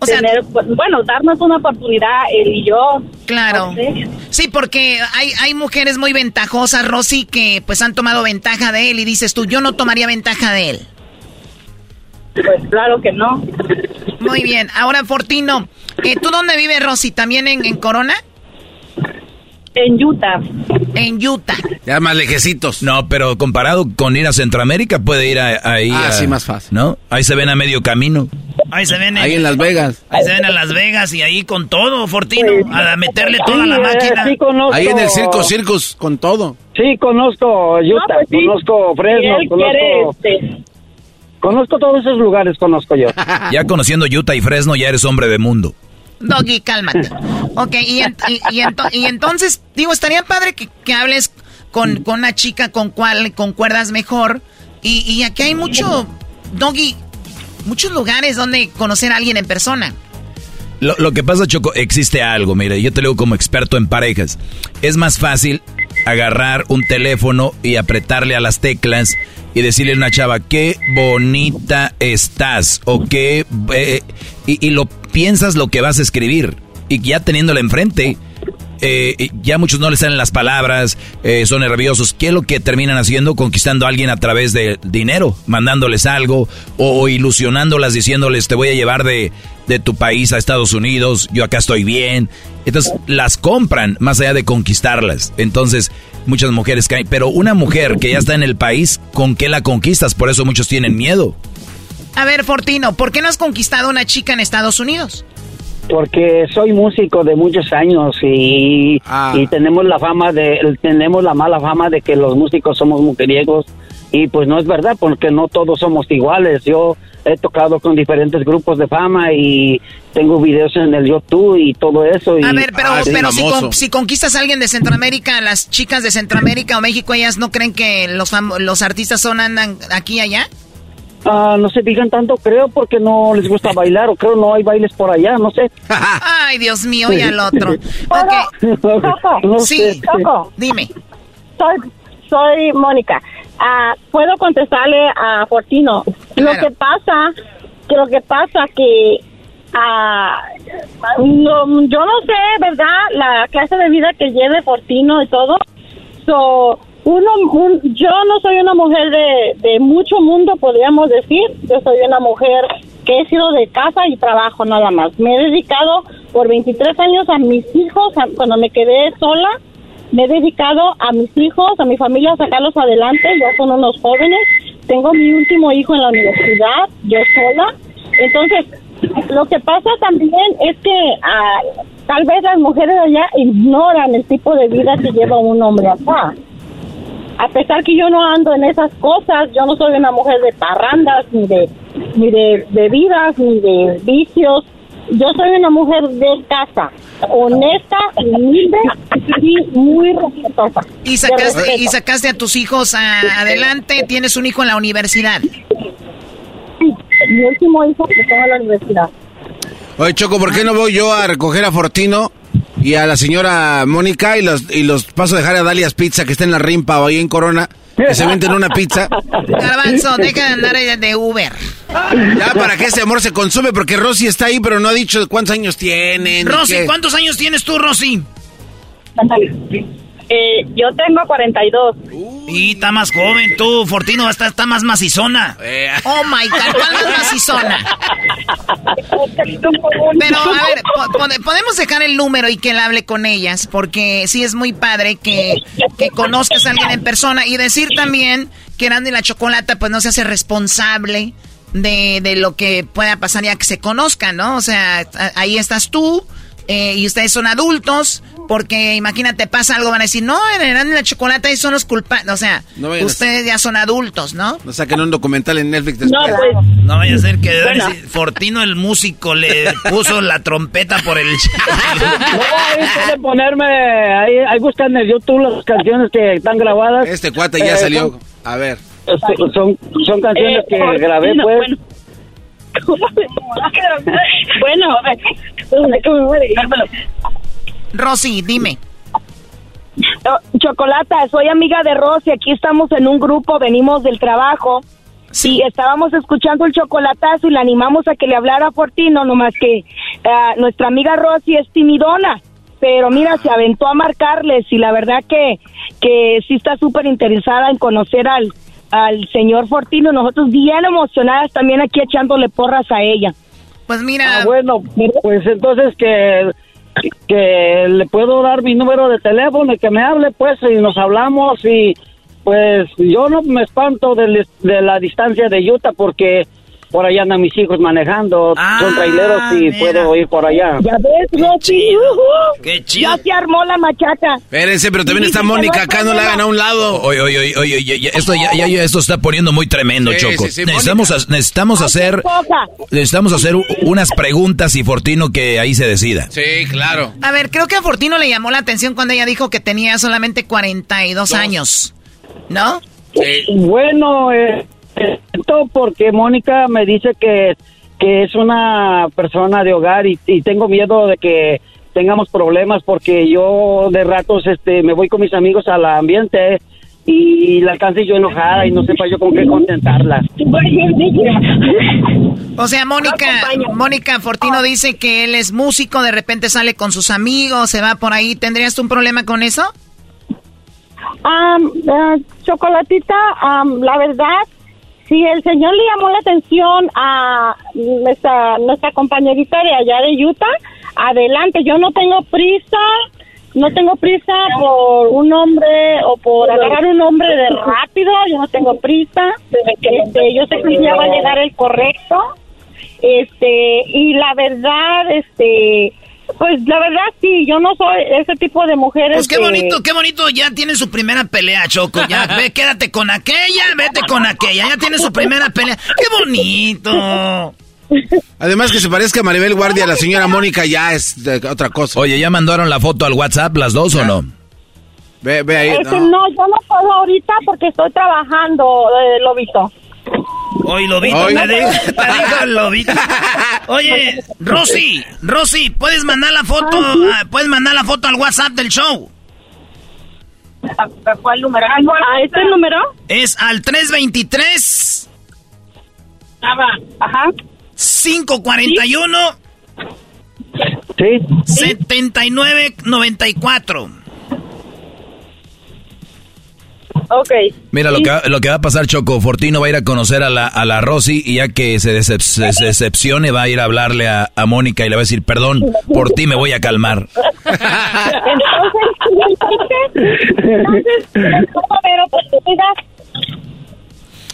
O sea, Tener, pues, bueno, darnos una oportunidad él y yo. Claro. No sé. Sí, porque hay, hay mujeres muy ventajosas, Rosy, que pues han tomado ventaja de él y dices tú, yo no tomaría ventaja de él. Pues claro que no. Muy bien, ahora Fortino, eh, ¿tú dónde vives, Rosy? ¿También en, en Corona? En Utah. En Utah. Ya más lejecitos. No, pero comparado con ir a Centroamérica, puede ir a- ahí. Ah, a- sí, más fácil. ¿No? Ahí se ven a medio camino. Ahí se ven Ahí en Las Vegas. Ahí se ven a Las Vegas y ahí con todo, Fortino, a meterle toda la Sí, eh, máquina. sí conozco. Ahí en el Circo Circus, con todo. Sí, conozco Utah, pues sí. conozco Fresno, conozco, este, conozco todos esos lugares, conozco yo. <laughs> Ya conociendo Utah y Fresno, ya eres hombre de mundo. Doggy, cálmate. Ok, y, y- y ento- y entonces, digo, estaría padre que, hables con, con una chica con cual concuerdas mejor. Y, y aquí hay mucho, Doggy, muchos lugares donde conocer a alguien en persona. Lo, que pasa, Choco, existe algo, mire, yo te lo digo como experto en parejas. Es más fácil agarrar un teléfono y apretarle a las teclas y decirle a una chava, qué bonita estás, o qué... eh, y, y lo piensas lo que vas a escribir. Y ya teniéndola enfrente, eh, ya muchos no les salen las palabras, eh, son nerviosos. ¿Qué es lo que terminan haciendo? Conquistando a alguien a través de dinero, mandándoles algo o, o ilusionándolas, diciéndoles te voy a llevar de, de tu país a Estados Unidos, yo acá estoy bien. Entonces las compran más allá de conquistarlas. Entonces muchas mujeres caen. Pero una mujer que ya está en el país, ¿con qué la conquistas? Por eso muchos tienen miedo. A ver, Fortino, ¿por qué no has conquistado a una chica en Estados Unidos? Porque soy músico de muchos años y, Ah. y tenemos la fama de tenemos la mala fama de que los músicos somos mujeriegos y pues no es verdad porque no todos somos iguales. Yo he tocado con diferentes grupos de fama y tengo videos en el YouTube y todo eso. Y, A ver, pero, Ah, pero si, con- si conquistas a alguien de Centroamérica, las chicas de Centroamérica o México, ellas no creen que los, fam- los artistas son andan aquí y allá. Ah, no se fijan tanto, creo, porque no les gusta bailar o creo no hay bailes por allá, no sé. <laughs> Ay, Dios mío, y al otro. <laughs> Ok, No sí, dime. soy, soy Mónica. Ah, Puedo contestarle a Fortino. Lo que pasa, que lo que pasa que ah, no, yo no sé, ¿verdad? La clase de vida que lleve Fortino y todo. So, uno, un- yo no soy una mujer de, mucho mundo, podríamos decir. Yo soy una mujer que he sido de casa y trabajo nada más. Me he dedicado por 23 años a mis hijos, a- cuando me quedé sola. Me he dedicado a mis hijos, a mi familia, a sacarlos adelante. Ya son unos jóvenes. Tengo mi último hijo en la universidad, yo sola. Entonces, lo que pasa también es que ah, tal vez las mujeres allá ignoran el tipo de vida que lleva un hombre acá. A pesar que yo no ando en esas cosas, yo no soy una mujer de parrandas, ni de, ni de bebidas, ni de vicios. Yo soy una mujer de casa, honesta, humilde y muy respetuosa. Y sacaste, y sacaste a tus hijos a- adelante, tienes un hijo en la universidad. Mi último hijo que tengo en la universidad. Oye, Choco, ¿por qué no voy yo a recoger a Fortino y a la señora Mónica y los, y los paso a dejar a Dalias Pizza que está en la rimpa o ahí en Corona? Que se venden una pizza. Garbanzo, deja de andar de- de Uber. Ya para que ese amor se consume, porque Rosy está ahí, pero no ha dicho cuántos años tienen. ni Rosy. ¿cuántos años tienes tú, Rosy? Eh, yo tengo 42. Y está más joven, tú, Fortino, está, está más macizona. Oh my God, ¿cuál más macizona? Pero, a ver, po- pode- podemos dejar el número y que él hable con ellas, porque sí es muy padre que, que conozcas a alguien en persona y decir también que Randy la Chocolata pues no se hace responsable de, de lo que pueda pasar ya que se conozcan, ¿no? O sea, ahí estás tú eh, y ustedes son adultos, porque imagínate, pasa algo, van a decir, no, en la Chocolata ahí son los culpables, o sea, No ustedes ya son adultos, ¿no? No saquen un documental en Netflix después. No vaya a ser que Bueno. Fortino el músico le puso la trompeta por el No, ahí pueden ponerme, ahí, ahí buscan en YouTube las canciones que están grabadas. Este cuate ya Eh, salió. Son, A ver. son, son canciones Eh, que Fortino, grabé, pues. bueno, ¿cómo Rosy, dime. Chocolata, soy amiga de Rosy, aquí estamos en un grupo, venimos del trabajo y estábamos escuchando el chocolatazo y le animamos a que le hablara a Fortino, nomás que ah, nuestra amiga Rosy es timidona, pero mira, se aventó a marcarles y la verdad que, que sí está súper interesada en conocer al, al señor Fortino, nosotros bien emocionadas también aquí echándole porras a ella. Pues mira. Ah, bueno, pues entonces que, que le puedo dar mi número de teléfono y que me hable, pues, y nos hablamos y pues yo no me espanto de, la distancia de Utah porque por allá andan mis hijos manejando, son traileros y puedo ir por allá. Ya ves, Rosy, ujú. Qué chido. ya se armó la machaca. Espérense, pero también Sí, está sí, Mónica acá, no la hagan a un lado. Oye, oye, oye, oye, oye, esto ya, ya, ya esto está poniendo muy tremendo, Sí, Choco. sí, sí, necesitamos, ha- necesitamos hacer, necesitamos hacer unas preguntas y Fortino que ahí se decida. Sí, claro. A ver, creo que a Fortino le llamó la atención cuando ella dijo que tenía solamente 42 años, ¿no? Bueno, eh, porque Mónica me dice que, que es una persona de hogar y, y tengo miedo de que tengamos problemas porque yo de ratos este me voy con mis amigos al ambiente y la alcance yo enojada y no sepa yo con qué contentarla. O sea, Mónica, Mónica Fortino dice que él es músico, de repente sale con sus amigos, se va por ahí. ¿Tendrías tú un problema con eso? Eh, Chocolatita, am, la verdad, si el señor le llamó la atención a nuestra, nuestra compañerita de allá de Utah, adelante, yo no tengo prisa, no tengo prisa por un hombre o por agarrar un hombre de rápido, yo no tengo prisa, este, yo sé que ya va a llegar el correcto, este, y la verdad, este, pues la verdad sí, yo no soy ese tipo de mujeres Pues qué que- bonito, qué bonito, ya tienen su primera pelea, Choco. Ya, <laughs> ve, quédate con aquella, vete con aquella. Ya tiene su primera pelea. ¡Qué bonito! Además que se parezca a Maribel Guardia, la señora Mónica ya es de otra cosa. Oye, ¿ya mandaron la foto al WhatsApp las dos o no? Ve, ve ahí. Este, no. no. yo no puedo ahorita porque estoy trabajando, eh, lo visto. Hoy lo vi, Hoy. te digo, te digo, lo vi. Oye, Rosy, Rosy, ¿puedes mandar la foto, ah, puedes mandar la foto al WhatsApp del show? ¿A cuál número? ¿A este número? Es al 323 Ajá. 541 Sí. 7994. Ok. Mira, lo que, va- lo que va a pasar, Choco, Fortino va a ir a conocer a la, a la Rosy y ya que se, decep- se- decepcione va a ir a hablarle a, a Mónica y le va a decir, perdón, por ti me voy a calmar. <laughs> Entonces, ¿cómo ver oportunidad?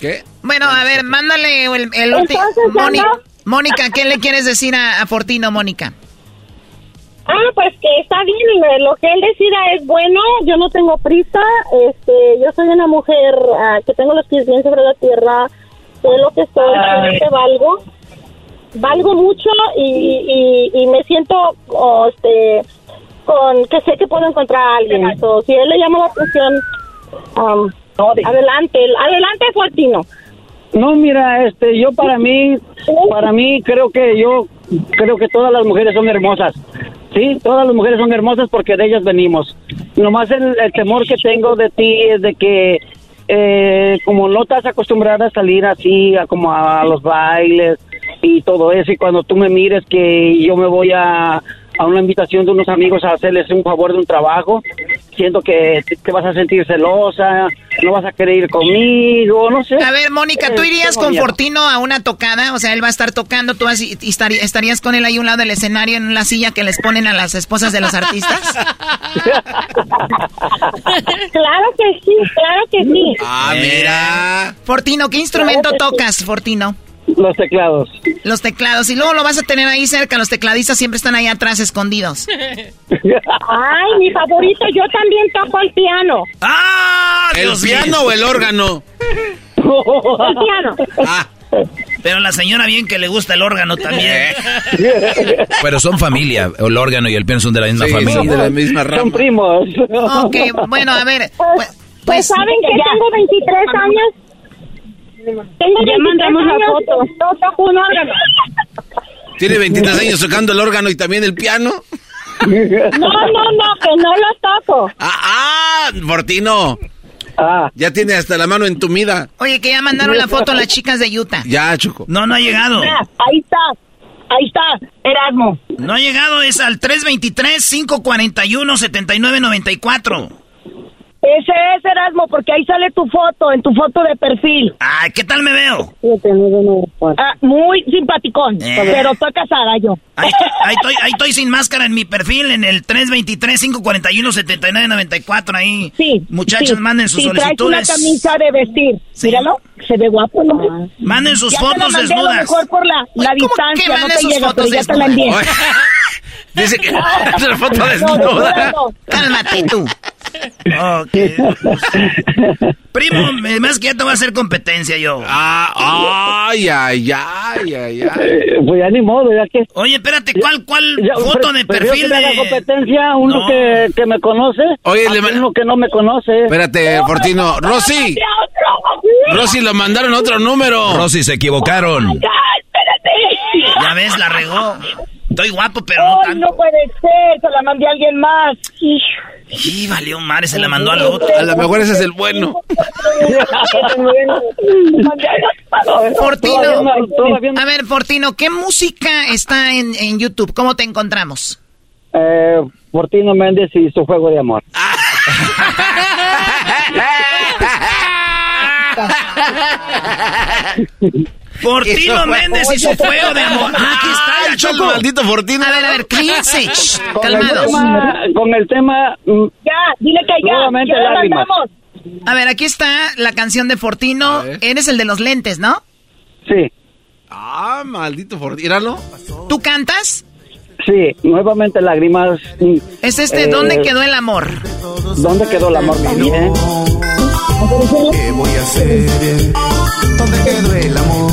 ¿Qué? Bueno, a ver, mándale el, el último. Entonces. Mónica, ¿qué le quieres decir a, a Fortino, Mónica? Ah, pues que está bien, lo que él decida es bueno, yo no tengo prisa, este, yo soy una mujer ah, que tengo los pies bien sobre la tierra, sé lo que soy, que valgo, valgo mucho y, y, y me siento, oh, este, con que sé que puedo encontrar a alguien, si él le llama la atención, um, adelante, adelante Fortino. No, mira, este, yo para mí, para mí creo que yo creo que todas las mujeres son hermosas. Sí, todas las mujeres son hermosas porque de ellas venimos. Nomás el, el temor que tengo de ti es de que eh, como no estás acostumbrada a salir así, a como a los bailes y todo eso, y cuando tú me mires que yo me voy a, a una invitación de unos amigos a hacerles un favor de un trabajo, siento que te, vas a sentir celosa, no vas a querer ir conmigo, no sé. A ver, Mónica, ¿tú Eh, irías con miedo. Fortino a una tocada? O sea, él va a estar tocando, tú vas y, estarías con él ahí a un lado del escenario en una silla que les ponen a las esposas de los artistas. <laughs> Claro que sí, claro que sí. Ah, mira. Fortino, ¿qué instrumento tocas, Fortino? Los teclados. Los teclados. Y luego lo vas a tener ahí cerca. Los tecladistas siempre están ahí atrás escondidos. Ay, mi favorito, yo también toco el piano. ¡Ah! ¿El Dios piano mío! o el órgano? El piano. Ah, Pero la señora bien que le gusta el órgano también. <laughs> Pero son familia. El órgano y el piano son de la misma sí, familia. sí, de la misma Son primos. Ok, bueno, a ver. Pues, Pues, pues saben que tengo 23 años. Tengo Ya 23 mandamos la foto. No toco un órgano. Tiene 23 años tocando el órgano y también el piano. No, no, no, que no lo toco. Ah, ah, Fortino. Ah, Ya tiene hasta la mano entumida. oye, que ya mandaron la foto a las chicas de Utah. Ya, Choco. No, no ha llegado. Ahí está, ahí está, Erasmo. No ha llegado, es al 323-541-7994. Ese es Erasmo, porque ahí sale tu foto, en tu foto de perfil. Ay, ¿qué tal me veo? Ah, muy simpaticón, Eh. pero estoy casada yo. Ahí estoy, ahí, estoy, ahí estoy sin máscara en mi perfil, en el 323-541-7994. Ahí, Sí. muchachos, sí. manden sus Si traes una solicitudes. camisa de vestir, míralo, se ve guapo, ¿no? Manden sus ya te fotos la mandé a lo desnudas. mejor por la, la ¿cómo que distancia, no te sus llega, pero ya te la desnudas? envié. <laughs> Dice que <laughs> foto No, desnuda. desnuda no. Cálmate tú. Ok. Primo, más que ya te voy a hacer competencia yo. Ah, ay, ay, ay, ay, ay. eh, pues ya ni modo, ya que... Oye, espérate, ¿cuál, cuál Ya, foto pre- de perfil que de...? competencia uno No. que, que me conoce Oye, a le uno que no me conoce. Espérate, Fortino. Rosy. Rosy lo mandaron a otro número. Rosy, se equivocaron. Ya ves, la regó. Estoy guapo, pero no Ay, tanto. no puede ser, se la mandé a alguien más. Y valió madre, se la mandó al otro. A lo mejor ese es el bueno. <laughs> Fortino. A ver, Fortino, ¿qué música está en, en YouTube? ¿Cómo te encontramos? Eh, Fortino Méndez y su juego de amor. <laughs> <laughs> Fortino Eso, Méndez y su fuego de amor. Ah, aquí está el el choco. maldito Fortino. A ver, a ver, cállense. shh, Con el calmados. tema, con el tema mm, Ya, dile que ya, Nuevamente lágrimas. A ver, aquí está la canción de Fortino. Eres el de los lentes, ¿no? sí, Ah, maldito Fortino. Míralo. ¿Tú cantas? sí, nuevamente lágrimas. Es este, eh, ¿Dónde quedó el amor? ¿Dónde quedó el amor también? ¿Qué voy a hacer? ¿Dónde quedó el amor?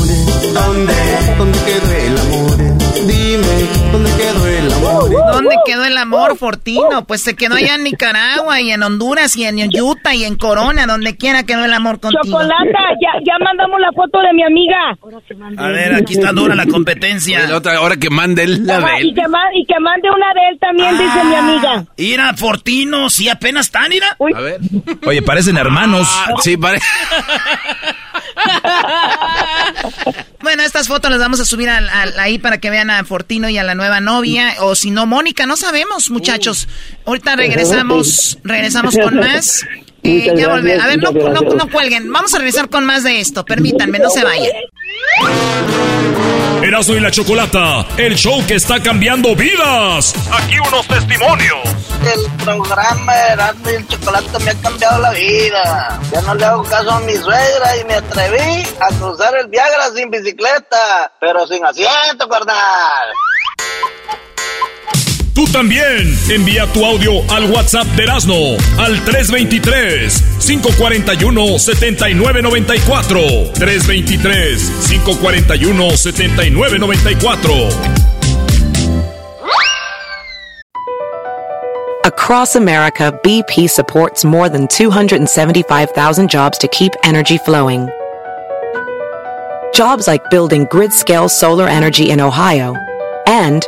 ¿Dónde? ¿Dónde quedó el amor? Dime, ¿dónde quedó el amor? ¿Dónde quedó el amor, Fortino? Pues se quedó allá en Nicaragua y en Honduras y en Utah y en Corona, donde quiera quedó el amor contigo. Chocolata, ya, ya mandamos la foto de mi amiga. A ver, aquí está dura la competencia. La otra hora que mande él la de y, él. que ma- y que mande una de él también, dice mi amiga. Ira, Fortino, sí apenas están, Ira. A ver. Oye, parecen hermanos. Ah, sí, parece. <laughs> Bueno, estas fotos las vamos a subir al- al- ahí para que vean a Fortino y a la nueva novia. O si no, Mónica, no sabemos, muchachos. Ahorita regresamos, <laughs> regresamos con más. Eh, ya volver. A ver, no, no cuelguen. Vamos a regresar con más de esto. Permítanme, no se vayan. Erasmo y la Chocolata, el show que está cambiando vidas. Aquí unos testimonios. El programa Erasmo y el Chocolate me ha cambiado la vida. Ya no le hago caso a mi suegra y me atreví a cruzar el Viagra sin bicicleta, pero sin asiento, carnal. Tú también envía tu audio al WhatsApp de Erasno al 323-541-7994. 323-541-7994. Across America, BP supports more than 275,000 jobs to keep energy flowing. Jobs like building grid scale solar energy in Ohio and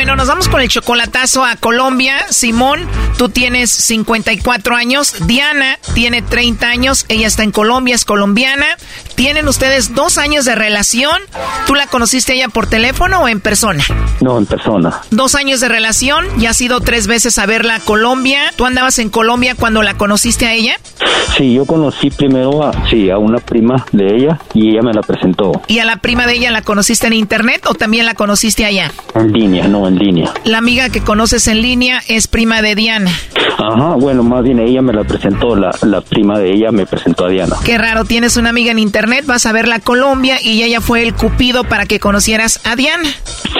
Bueno, nos vamos con el chocolatazo a Colombia. Simón, tú tienes 54 años. Diana tiene 30 años. Ella está en Colombia, es colombiana. Tienen ustedes dos años de relación. ¿Tú la conociste a ella por teléfono o en persona? No, en persona. Dos años de relación. Ya has ido tres veces a verla a Colombia. ¿Tú andabas en Colombia cuando la conociste a ella? Sí, yo conocí primero a, sí, a una prima de ella y ella me la presentó ¿Y a la prima de ella la conociste en internet o también la conociste allá? en línea, no en línea. La amiga que conoces en línea es prima de Diana. Ajá, bueno, más bien ella me la presentó, la, la prima de ella me presentó a Diana. Qué raro, tienes una amiga en internet, vas a verla a Colombia y ella fue el cupido para que conocieras a Diana.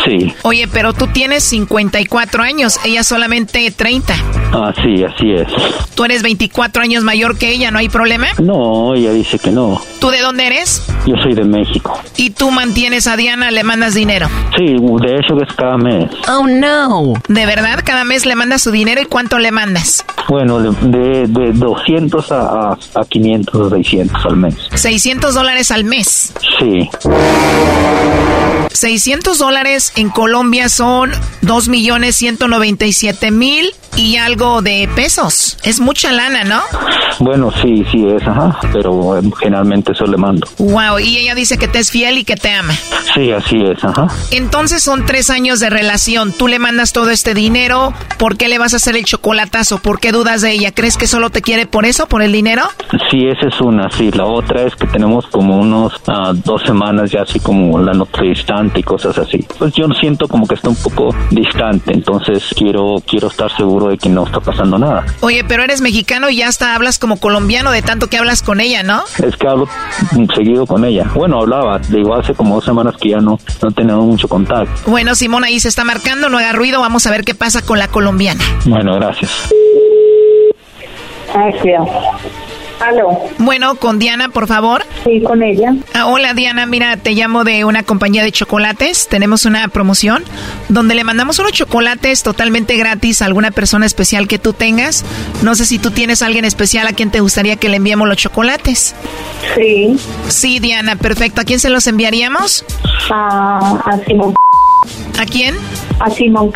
Sí, Oye, pero tú tienes 54 años, ella solamente 30. ah, sí, así es. Tú eres 24 años mayor que ella, ¿no hay problema? No, ella dice que no. ¿Tú de dónde eres? Yo soy de México. Y tú mantienes a Diana, le mandas dinero. Sí, de hecho es cada mes. Oh no. ¿De verdad? Cada mes le mandas su dinero y cuánto le mandas? Bueno, de, de, de 200 a, a, a 500, 600 al mes. 600 dólares al mes. Sí. 600 dólares en Colombia son 2 millones 197 mil y algo de pesos. Es mucha lana, ¿no? Bueno, sí, sí es, ajá, pero eh, generalmente eso le mando. Wow, y ella dice que te es fiel y que te ama. Sí, así es, ajá. Entonces son tres años de relación. Tú le mandas todo este dinero. ¿Por qué le vas a hacer el chocolatazo? ¿Por qué dudas de ella? ¿Crees que solo te quiere por eso, por el dinero? Sí, esa es una, sí. La otra es que tenemos como unos ah, dos semanas ya así como la noche distante y cosas así. Pues yo siento como que está un poco distante, entonces quiero quiero estar seguro de que no está pasando nada. Oye, pero eres mexicano y ya hasta hablas como colombiano de tanto que hablas con ella, ¿no? Es que hablo seguido con ella. Bueno, hablaba, digo, hace como dos semanas que ya no, no tenemos mucho contacto. Bueno, Simón ahí se está marcando, no haga ruido, vamos a ver qué pasa con la colombiana. Bueno, gracias. Aló. Bueno, con Diana, por favor. Sí, con ella. Ah, hola Diana, mira, te llamo de una compañía de chocolates. Tenemos una promoción donde le mandamos unos chocolates totalmente gratis a alguna persona especial que tú tengas. No sé si tú tienes a alguien especial a quien te gustaría que le enviemos los chocolates. Sí. Sí, Diana, perfecto. ¿A quién se los enviaríamos? A, a Simón. ¿A quién? A Simón.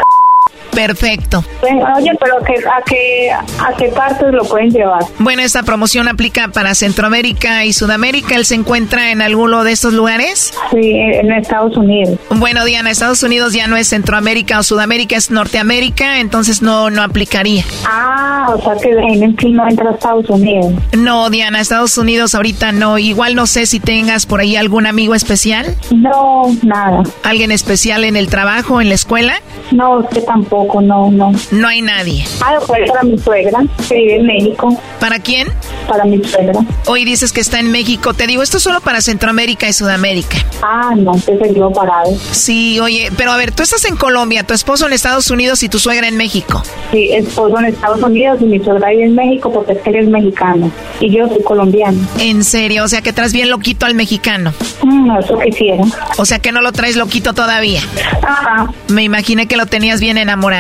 Perfecto. Oye, pero ¿a qué, a, qué, ¿a qué partes lo pueden llevar? Bueno, esta promoción aplica para Centroamérica y Sudamérica. ¿Él se encuentra en alguno de estos lugares? Sí, en Estados Unidos. Bueno, Diana, Estados Unidos ya no es Centroamérica o Sudamérica, es Norteamérica, entonces no, no aplicaría. Ah, o sea que en fin no entra a Estados Unidos. No, Diana, Estados Unidos ahorita no. Igual no sé si tengas por ahí algún amigo especial. No, nada. ¿Alguien especial en el trabajo, en la escuela? No, que tampoco, no, no. No hay nadie. Ah, pues para mi suegra, que vive en México. ¿Para quién? Para mi suegra. Hoy dices que está en México. Te digo, esto es solo para Centroamérica y Sudamérica. Ah, no, te seguimos parado. Sí, oye, pero a ver, tú estás en Colombia, tu esposo en Estados Unidos y tu suegra en México. Sí, esposo en Estados Unidos y mi suegra vive en México porque es que él es mexicano y yo soy colombiano. En serio, o sea que traes bien loquito al mexicano. Mm, eso quisiera. O sea que no lo traes loquito todavía. Ajá. Me imaginé que lo tenías bien enamorado.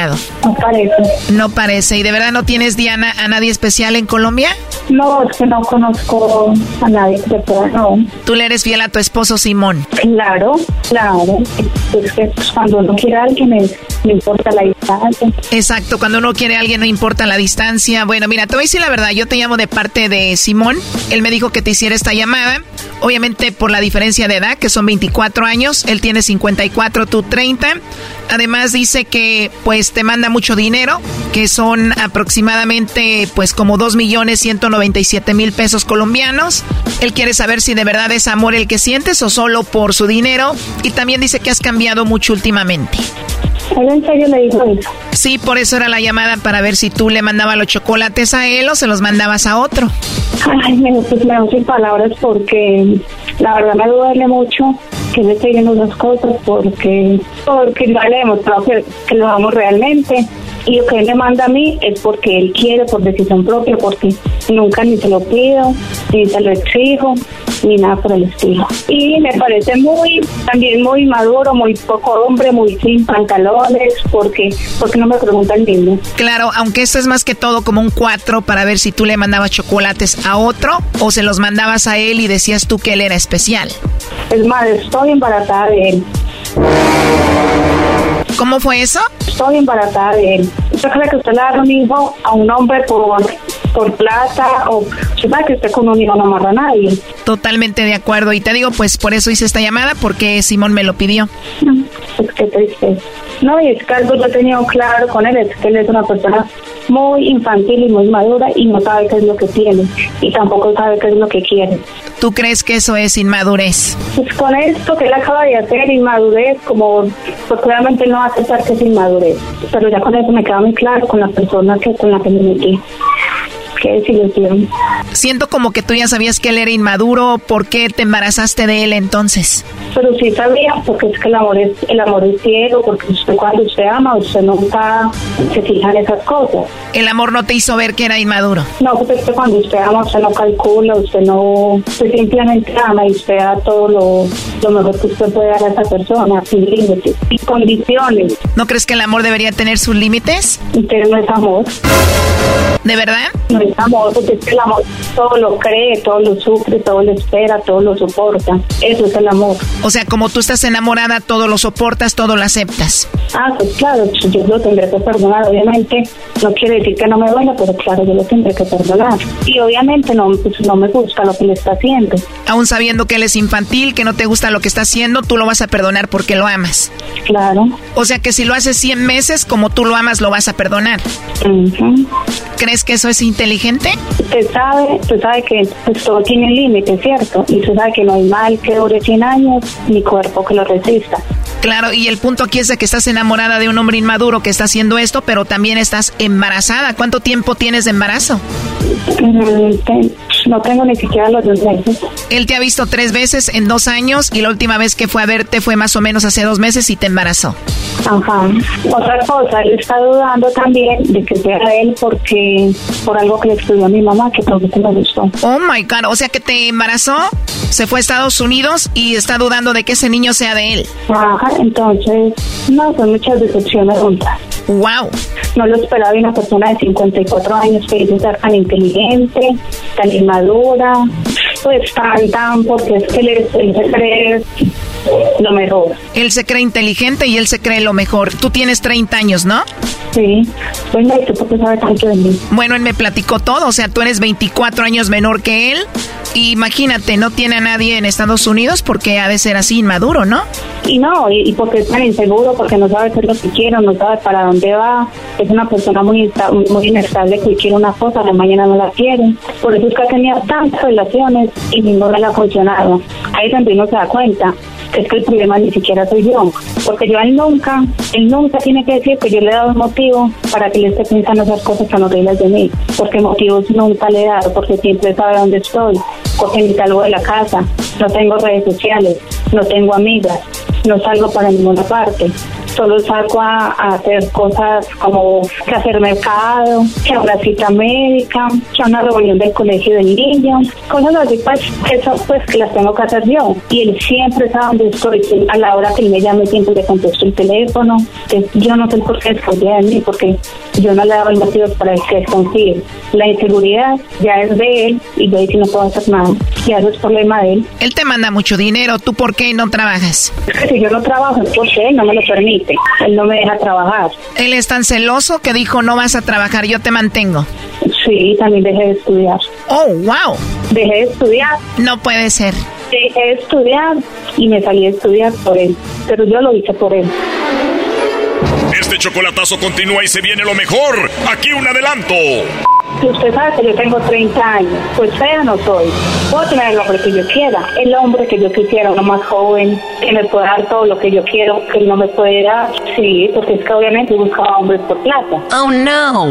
No parece. No parece. ¿Y de verdad no tienes, Diana, a nadie especial en Colombia? No, es que no conozco a nadie que pueda, no. Tú le eres fiel a tu esposo Simón. Claro, claro. Cuando uno quiere a alguien no importa la distancia. Exacto, cuando uno quiere a alguien no importa la distancia. Bueno, mira, te voy a decir la verdad, yo te llamo de parte de Simón, él me dijo que te hiciera esta llamada, obviamente por la diferencia de edad, que son 24 años, él tiene 54, tú 30. Además dice que pues te manda mucho dinero, que son aproximadamente pues como 2 millones 197 mil pesos colombianos. Él quiere saber si de verdad es amor el que sientes o solo por su dinero. Y también dice que has cambiado mucho últimamente. en serio le dijo eso? Sí, por eso era la llamada para ver si tú le mandabas los chocolates a él o se los mandabas a otro. Ay, me, pues me sin palabras porque la verdad me duele mucho que esté viendo esas cosas porque porque no le demostrado que, que lo amo realmente y lo que él me manda a mí es porque él quiere, por decisión propia, porque nunca ni se lo pido, ni se lo exijo, ni nada por el estilo. Y me parece muy, también muy maduro, muy poco hombre, muy sin pantalones, porque, porque no me pregunta el mismo. Claro, aunque esto es más que todo como un cuatro para ver si tú le mandabas chocolates a otro o se los mandabas a él y decías tú que él era especial. Es más, estoy embarazada de él. ¿Cómo fue eso? Estoy embarazada de él. ¿Usted cree que usted le da un hijo a un hombre por, por plata o usted sabe que usted con un hijo no amarra a nadie? Totalmente de acuerdo. Y te digo, pues por eso hice esta llamada, porque Simón me lo pidió. Es que triste. No, y es que algo yo he tenido claro con él, es que él es una persona muy infantil y muy madura y no sabe qué es lo que tiene y tampoco sabe qué es lo que quiere. ¿Tú crees que eso es inmadurez? Pues con esto que él acaba de hacer, inmadurez, como pues claramente no aceptar que es inmadurez, pero ya con eso me queda muy claro con la persona que con la que me metí. ¿Qué desilusión. Siento como que tú ya sabías que él era inmaduro, ¿por qué te embarazaste de él entonces? Pero sí sabía, porque es que el amor es, el amor es ciego, porque usted cuando usted ama, usted nunca se fija en esas cosas. El amor no te hizo ver que era inmaduro. No, porque es que cuando usted ama, usted no calcula, usted no, usted simplemente ama y usted da todo lo, lo mejor que usted puede dar a esa persona, sin límites, sin condiciones. ¿No crees que el amor debería tener sus límites? Pero no es amor. ¿De verdad? No es amor, porque es que el amor todo lo cree, todo lo sufre, todo lo espera, todo lo soporta. Eso es el amor. O sea, como tú estás enamorada, todo lo soportas, todo lo aceptas. Ah, pues claro, yo lo tendré que perdonar, obviamente. No quiere decir que no me duele, pero claro, yo lo tendré que perdonar. Y obviamente no, pues no me gusta lo que le está haciendo. Aún sabiendo que él es infantil, que no te gusta lo que está haciendo, tú lo vas a perdonar porque lo amas. Claro. O sea que si lo haces 100 meses, como tú lo amas, lo vas a perdonar. ¿Crees que eso es inteligente? Usted sabe, usted sabe que pues, todo tiene límite, ¿cierto? Y usted sabe que no hay mal que dure 100 años, ni cuerpo que lo resista. Claro, y el punto aquí es de que estás enamorada de un hombre inmaduro que está haciendo esto, pero también estás embarazada. ¿Cuánto tiempo tienes de embarazo? No tengo ni siquiera los dos meses. Él te ha visto tres veces en dos años y la última vez que fue a verte fue más o menos hace dos meses y te embarazó. Ajá. Otra cosa, él está dudando también de que sea él porque por algo que le escribió a mi mamá que tampoco me gustó. Oh my God, o sea que te embarazó, se fue a Estados Unidos y está dudando de que ese niño sea de él. Ajá, entonces, no, son muchas decepciones juntas. Wow. No lo esperaba de una persona de 54 años que dice ser tan inteligente, tan inmadura, pues tan, tan, porque es que él, es- él se cree lo mejor. Él se cree inteligente y él se cree lo mejor. Tú tienes 30 años, ¿no? Sí. Venga, ¿y tú por qué sabes tanto de mí? Bueno, él me platicó todo, o sea, tú eres 24 años menor que él. Y imagínate, no tiene a nadie en Estados Unidos porque ha de ser así inmaduro, ¿no? Y no, y, y porque es tan inseguro, porque no sabe es lo que quiere, no sabe para dónde va. Es una persona muy muy inestable que quiere una cosa, la mañana no la quiere. Por eso es que ha tenido tantas relaciones y ninguna le ha funcionado. Ahí donde uno se da cuenta es que el problema ni siquiera soy yo. Porque yo él nunca, él nunca tiene que decir que yo le he dado un motivo para que él esté pensando esas cosas tan horribles de mí. Porque motivos nunca le he dado, porque siempre sabe dónde estoy. Porque ni de la casa, no tengo redes sociales, no tengo amigas, no salgo para ninguna parte. Solo saco a, a hacer cosas como que hacer mercado, que a una cita médica, que a una reunión del colegio del niño, cosas así, pues, que eso pues que las tengo que hacer yo. Y él siempre sabe dónde estoy, a la hora que él me llame siempre le contesto el teléfono. Que yo no sé por qué desconfía de mí, porque yo no le daba el motivo para el que desconfíe. La inseguridad ya es de él y yo ahí sí no puedo hacer nada. Ya eso es problema de él. Él te manda mucho dinero, ¿tú por qué no trabajas? Es que si yo no trabajo es porque él no me lo permite. Él no me deja trabajar. Él es tan celoso que dijo no vas a trabajar, yo te mantengo. Sí, también dejé de estudiar. Oh, wow. Dejé de estudiar. No puede ser. Dejé de estudiar y me salí a estudiar por él. Pero yo lo hice por él. Este chocolatazo continúa y se viene lo mejor. Aquí un adelanto. Si usted sabe que yo tengo 30 años, pues fea no soy. Puedo tener el hombre que yo quiera, el hombre que yo quisiera, uno más joven, que me pueda dar todo lo que yo quiero, que no me puede dar. Sí, porque es que obviamente buscaba hombres por plata. Oh, no.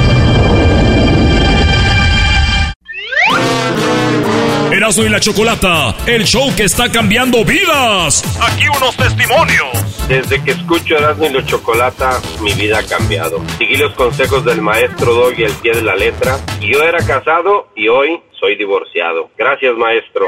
Erasmo y la Chocolata, el show que está cambiando vidas. Aquí unos testimonios. Desde que escucho Erasmo y la Chocolata, mi vida ha cambiado. Seguí los consejos del maestro Doggy al pie de la letra. Yo era casado y hoy soy divorciado. Gracias, maestro.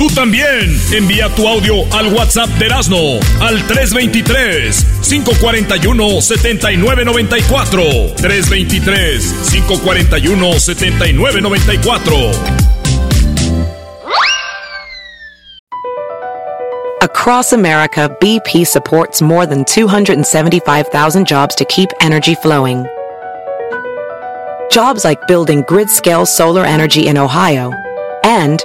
Tú también envía tu audio al WhatsApp de Erasmo al 323-541-7994. 323-541-7994. Across America, BP supports more than 275,000 jobs to keep energy flowing. Jobs like building grid scale solar energy in Ohio and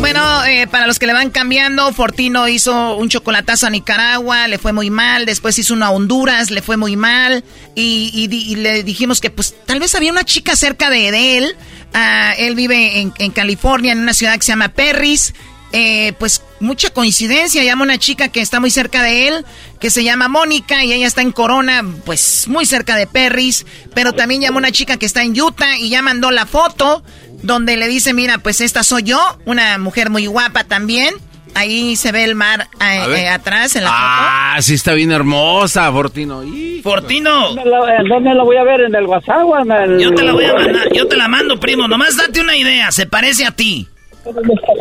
Bueno, eh, para los que le van cambiando, Fortino hizo un chocolatazo a Nicaragua, le fue muy mal, después hizo uno a Honduras, le fue muy mal, y, y, y le dijimos que pues tal vez había una chica cerca de, de él, Ah, él vive en, en, California, en una ciudad que se llama Perris, eh, pues mucha coincidencia, llama una chica que está muy cerca de él, que se llama Mónica, y ella está en Corona, pues muy cerca de Perris, pero también llama una chica que está en Utah y ya mandó la foto donde le dice, mira, pues esta soy yo, una mujer muy guapa también. Ahí se ve el mar eh, eh, atrás en la ah, foto. sí está bien hermosa, Fortino. Hijo. Fortino. ¿Dónde la, ¿Dónde la voy a ver? ¿En el WhatsApp o en el...? Yo te la voy a mandar, yo te la mando, primo. Nomás date una idea, se parece a ti.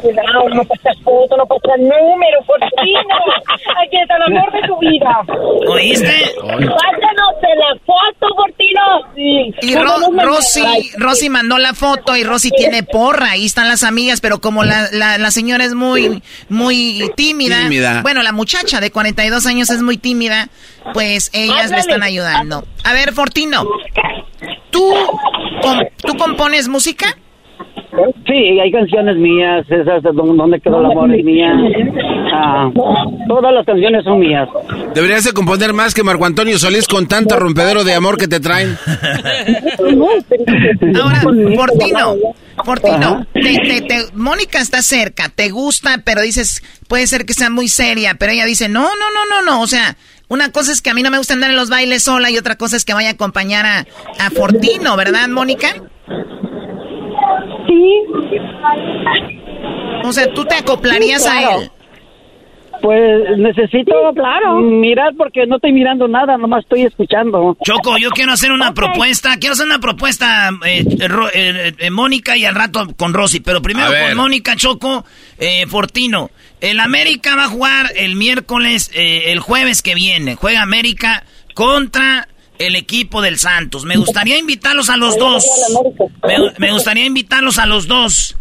Cuidado, no pasas foto, no pasas número, Fortino. Aquí está el amor de tu vida. ¿Oíste? Pásanos la foto, Fortino. Sí. Y Ro Rosy, Rosy mandó la foto y Rosy tiene porra. Ahí están las amigas, pero como la, la, la señora es muy, muy tímida, tímida, Bueno, la muchacha de 42 años es muy tímida, pues ellas le están ayudando. A ver, Fortino, ¿tú, ¿tú compones música? Sí, hay canciones mías, esas de donde quedó el amor es mía. Ah, todas las canciones son mías. Deberías de componer más que Marco Antonio Solís con tanto rompedero de amor que te traen. <laughs> Ahora, Fortino, Fortino, te, te, te, Mónica está cerca, te gusta, pero dices, puede ser que sea muy seria, pero ella dice, no, no, no, no, no, o sea, una cosa es que a mí no me gusta andar en los bailes sola y otra cosa es que vaya a acompañar a, a Fortino, ¿verdad, Mónica? Sí. O sea, ¿tú te acoplarías Sí, claro. a él? Pues necesito claro. mirar porque no estoy mirando nada, nomás estoy escuchando. Choco, yo quiero hacer una propuesta, quiero hacer una propuesta, eh, Ro- eh, eh, Mónica y al rato con Rosy, pero primero con Mónica, Choco, eh, Fortino. El América va a jugar el miércoles, eh, el jueves que viene, juega América contra el equipo del Santos. Me gustaría invitarlos a los dos. Me, me gustaría invitarlos a los dos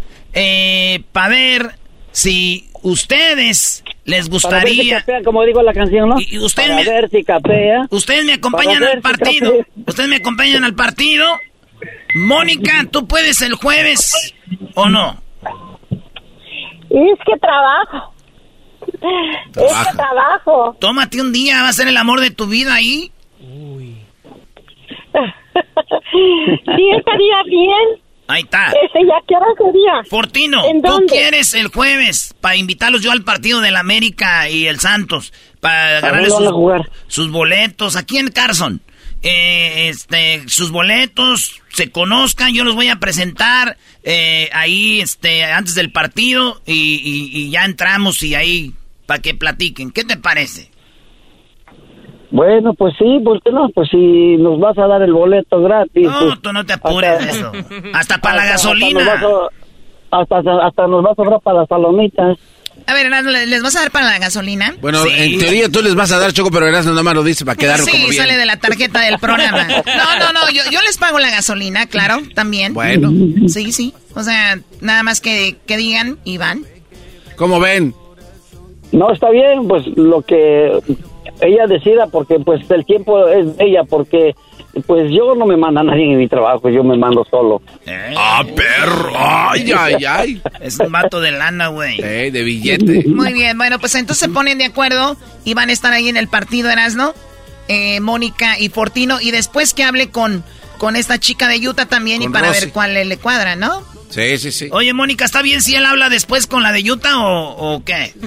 para ver si ustedes les Para ver si gustaría... capea, como digo la canción, ¿no? Y- y usted Para me- ver si capea. Ustedes me acompañan al si partido. capea. Ustedes me acompañan al partido. Mónica, ¿tú puedes el jueves o no? Es que trabajo. Es que trabajo. Tómate un día, va a ser el amor de tu vida ahí. <laughs> Sí, estaría bien. Ahí está. Este, ¿ya qué hora sería? Fortino, ¿En ¿tú dónde? quieres el jueves para invitarlos yo al partido del América y el Santos? Para a sus, sus boletos aquí en Carson. Eh, este, sus boletos se conozcan, yo los voy a presentar eh, ahí este, antes del partido y, y- y ya entramos y ahí para que platiquen. ¿Qué te parece? Bueno, pues sí, ¿por qué no? Pues si nos vas a dar el boleto gratis. No, pues, tú no te apures de eso. Hasta para la hasta- gasolina. Hasta nos, vas a, hasta, hasta nos va a sobrar para las palomitas. A ver, Erasmo, ¿le- ¿les vas a dar para la gasolina? Bueno, en teoría tú les vas a dar choco, pero Erasmo nada más lo dice para quedar sí, como bien. sale de la tarjeta del programa. No, no, no, yo, yo les pago la gasolina, claro, también. Bueno. Sí, sí. O sea, nada más que, que digan y van. ¿Cómo ven? No, está bien, pues lo que ella decida, porque pues el tiempo es de ella, porque pues yo no me manda nadie en mi trabajo, yo me mando solo. ¡Ah, perro! ¡Ay, ay, ay! Es un vato de lana, güey. Eh, de billete. Muy bien, bueno, pues entonces se ponen de acuerdo y van a estar ahí en el partido, Erasno, eh, Mónica y Fortino, y después que hable con, con esta chica de Utah también y para Rosy. ver cuál le, le cuadra, ¿no? Sí, sí, sí. Oye, Mónica, ¿está bien si él habla después con la de Utah o, o qué? <laughs>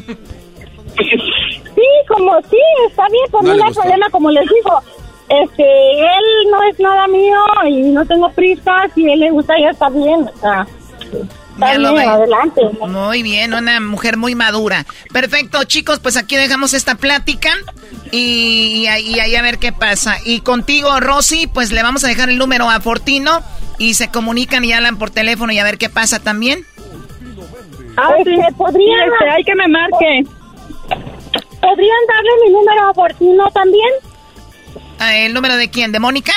Como sí, está bien, por No mí le no hay problema, como les digo. Este, él no es nada mío y no tengo prisa, si a él le gusta ya está bien, o sea, está bien, adelante. Muy bien, una mujer muy madura. Perfecto, chicos, pues aquí dejamos esta plática y, y ahí y ahí a ver qué pasa. Y contigo, Rosy, pues le vamos a dejar el número a Fortino y se comunican y hablan por teléfono y a ver qué pasa también. Ah, sí. ¿podrían, Este, hay que me marque. ¿Podrían darle mi número a Fortino también? ¿El número de quién? ¿De Mónica?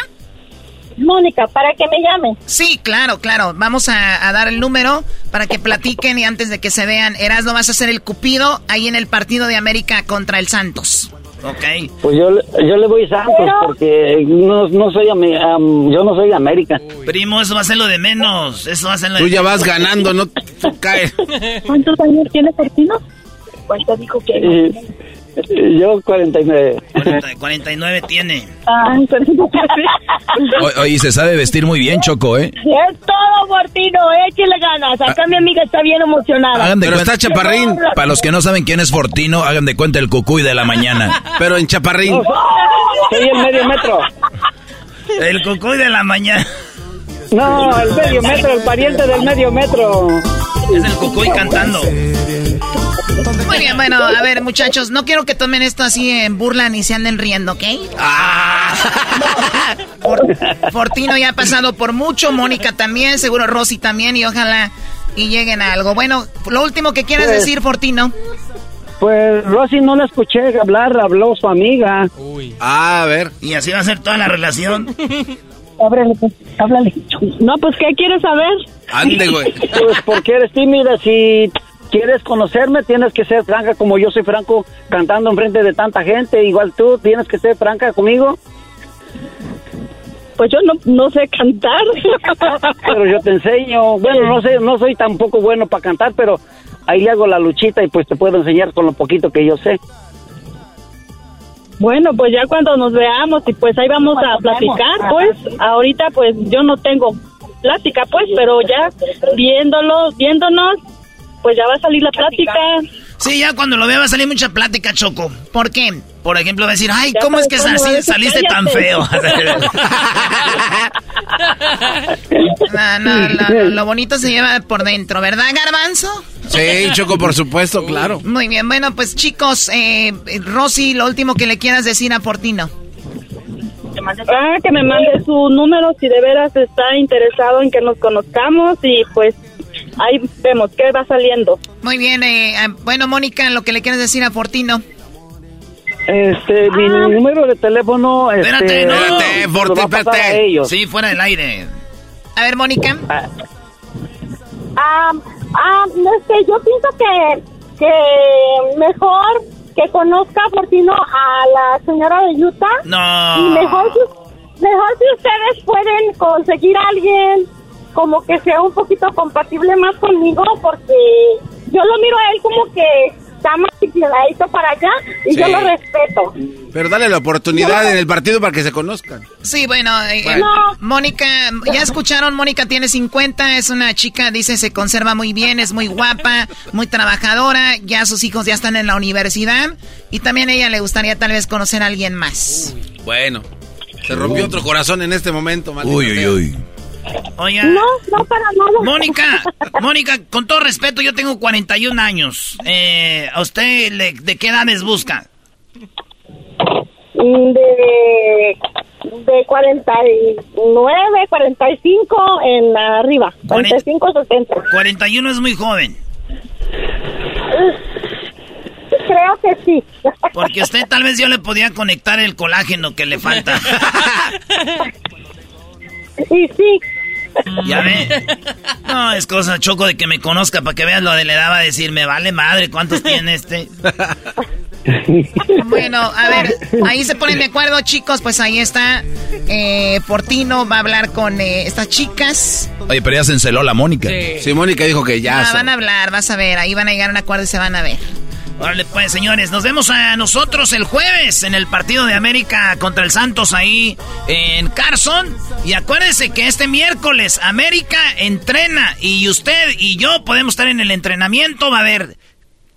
Mónica, para que me llame. Sí, claro, claro. Vamos a, a dar el número para que platiquen y antes de que se vean, Erasmo vas a ser el cupido ahí en el partido de América contra el Santos. Ok. Pues yo, le- yo le voy Santos, porque no, no soy, am- yo no soy de América. Primo, eso va a ser lo de menos. Eso va a ser lo Tú de ya vas ganando, no <laughs> cae. ¿Cuántos años tiene Fortino? ¿Cuánto dijo que eh, yo 49. 40 49 tiene. Ah, O- Oye, se sabe vestir muy bien, Choco, ¿eh? Es todo, Fortino, échale ganas. Acá mi amiga está bien emocionada. Hagan de Pero cuenta- está chaparrín. Para los que no saben quién es Fortino, hagan de cuenta el cucuy de la mañana. <laughs> Pero en chaparrín. Soy el medio metro. El cocoy de la mañana. No, el medio metro, el pariente del medio metro. Es el cocoy cantando. Muy bien, bueno, a ver, muchachos, no quiero que tomen esto así en burla ni se anden riendo, ¿ok? For- Fortino ya ha pasado por mucho, Mónica también, seguro Rosy también, y ojalá y lleguen a algo. Bueno, lo último que quieras Pues- decir, Fortino. Pues Rosy no la escuché hablar, habló su amiga. Ah, a ver. Y así va a ser toda la relación. Ábrele, pues, háblale. No, pues, ¿qué quieres saber? Ande, güey. Pues porque eres tímida, si quieres conocerme tienes que ser franca como yo soy franco cantando enfrente de tanta gente, igual tú tienes que ser franca conmigo. Pues yo no, no sé cantar. <laughs> Pero yo te enseño. Bueno, no sé, no soy tampoco bueno para cantar, pero ahí le hago la luchita y pues te puedo enseñar con lo poquito que yo sé. Bueno, pues ya cuando nos veamos y pues ahí vamos a platicar, pues. Ahorita pues yo no tengo plática, pues, pero ya viéndolo, viéndonos, pues ya va a salir la plática. Sí, ya cuando lo vea va a salir mucha plática, Choco. ¿Por qué? Por ejemplo, va a decir, ay, Ya ¿cómo es que es, saliste tan cállate. feo? No, no, lo, lo bonito se lleva por dentro, ¿verdad, Garbanzo? Sí, Choco, por supuesto, claro. Muy bien, bueno, pues chicos, eh, Rosy, lo último que le quieras decir a Fortino. Ah, que me mande su número si de veras está interesado en que nos conozcamos y pues ahí vemos qué va saliendo. Muy bien, eh, ah, bueno, Mónica, lo que le quieras decir a Fortino. Este, mi número de teléfono, este, Espérate, no. Espérate, lo Forti, va a pasar a espérate. Sí, fuera del aire. A ver, Mónica. Ah, ah, no sé, yo pienso que, que mejor que conozca Fortino a la señora de Utah. No. Y mejor si, mejor si ustedes pueden conseguir a alguien como que sea un poquito compatible más conmigo, porque yo lo miro a él como que está más inclinadito para allá y yo lo respeto. Pero dale la oportunidad en el partido para que se conozcan. Sí, bueno, eh, Bueno. eh, Mónica, ya escucharon, Mónica tiene 50, es una chica, dice, se conserva muy bien, es muy guapa, muy trabajadora, ya sus hijos ya están en la universidad y también a ella le gustaría tal vez conocer a alguien más. Bueno, se rompió otro corazón en este momento, Uy, uy, sea. uy. Oiga. No, no para nada. Mónica, Mónica, con todo respeto, yo tengo 41 años. Eh, ¿A usted le- de qué edades busca? Mm, De, de 49, 45 en arriba. 45, 60. 41 es muy joven. Creo que sí. Porque usted tal vez yo le podía conectar el colágeno que le falta. <laughs> Y sí. ¿Ya ve? No, es cosa choco de que me conozca para que veas lo de la edad va a decir, me vale madre, ¿cuántos tiene este? <laughs> Bueno, a ver, ahí se ponen de acuerdo, chicos, pues ahí está. Eh, Fortino va a hablar con eh, estas chicas. Oye, pero ya se enceló la Mónica. Sí, Mónica dijo que ya. Ah, se- van a hablar, vas a ver, ahí van a llegar a un acuerdo y se van a ver. Órale, pues, señores, nos vemos a nosotros el jueves en el partido de América contra el Santos ahí en Carson. Y acuérdense que este miércoles América entrena y usted y yo podemos estar en el entrenamiento. Va a haber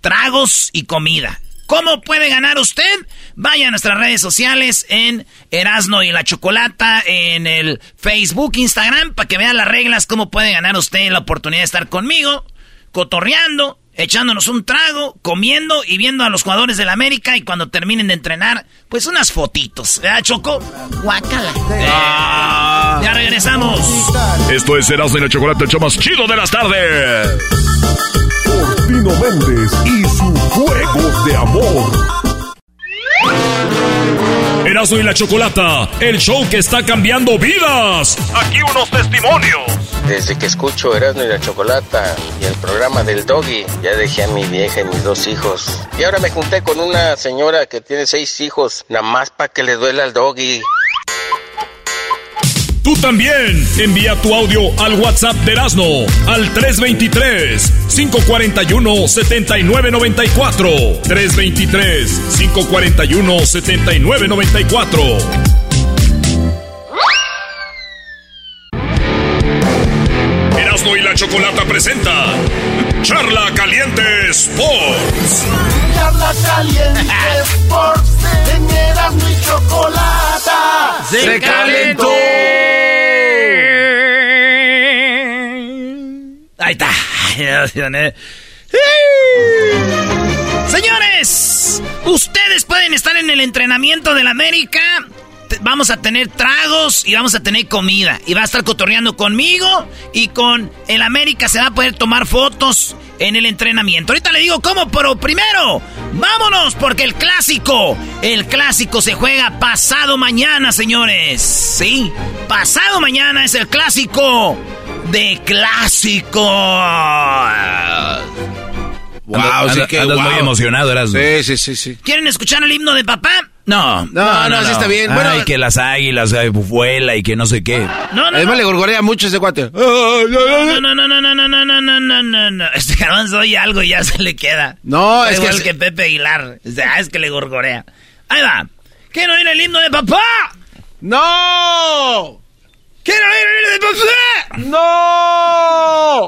tragos y comida. ¿Cómo puede ganar usted? Vaya a nuestras redes sociales en Erasno y la Chocolata, en el Facebook, Instagram, para que vea las reglas, cómo puede ganar usted la oportunidad de estar conmigo, cotorreando, echándonos un trago, comiendo y viendo a los jugadores del América y cuando terminen de entrenar, pues unas fotitos. ¿Verdad, Choco? Guácala. Eh, ya regresamos. Esto es Erasmo y la Chocolate, el show más chido de las tardes. Tino Méndez y su juego de amor. Erasmo y la Chocolata, el show que está cambiando vidas. Aquí unos testimonios. Desde que escucho Erasmo y la Chocolata y el programa del Doggy, ya dejé a mi vieja y mis dos hijos. Y ahora me junté con una señora que tiene seis hijos, nada más para que le duela al Doggy. Tú también envía tu audio al WhatsApp de Erasmo al 323-541-7994. 323-541-7994. Erasmo y la Chocolata presenta Charla Caliente Sports. Charla caliente Sports en Erasmo y Chocolata. Se calentó. Ahí está. Emocioné. Señores, ustedes pueden estar en el entrenamiento del América. Vamos a tener tragos y vamos a tener comida. Y va a estar cotorreando conmigo y con el América se va a poder tomar fotos en el entrenamiento. Ahorita le digo cómo, pero primero, vámonos porque el clásico, el clásico se juega pasado mañana, señores. Sí, pasado mañana es el clásico de clásico. Wow, sí que andas muy emocionado, Erasmo. Sí, sí, sí, sí. ¿Quieren escuchar el himno de papá? No, No, no, sí está bien. Bueno, Ay, que las águilas, vuela y que no sé qué. No, no, además no. le gorgorea mucho ese cuate. No, no, no, no, no, no, no, no, no, no, no, no. Este garbanzo oye algo y ya se le queda. No, es igual que Pepe Aguilar. Sea, es que le gorgorea. Ahí va. ¿Quieren oír el himno de papá? ¡No! ¿Quieren oír el himno de papá? ¡No!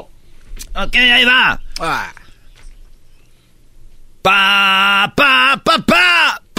Ok, ahí va. Ah. Pa, pa, pa, pa,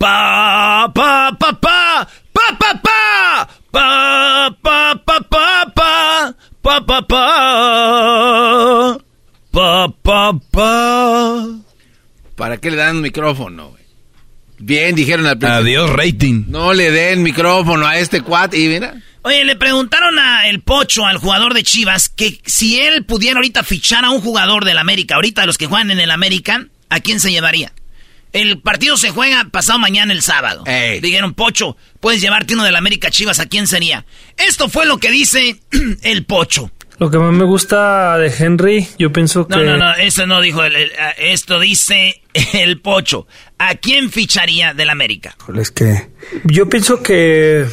Pa. Pa, pa, pa, pa. Pa, pa, pa. Pa, pa, pa, pa, pa. Pa, pa, pa. Pa, pa, pa. ¿Para qué le dan micrófono, güey? Bien, dijeron al principio. Adiós, rating. No le den micrófono a este cuate y mira. Oye, le preguntaron a el Pocho, al jugador de Chivas, que si él pudiera ahorita fichar a un jugador del América, ahorita los que juegan en el América, ¿a quién se llevaría? El partido se juega pasado mañana el sábado. Dijeron, Pocho, puedes llevarte uno del América Chivas, ¿a quién sería? Esto fue lo que dice <clears throat> el Pocho. Lo que más me gusta de Henry, yo pienso que... No, no, no, eso no dijo, el- el- esto dice <laughs> el Pocho. ¿A quién ficharía del América? Es que yo pienso que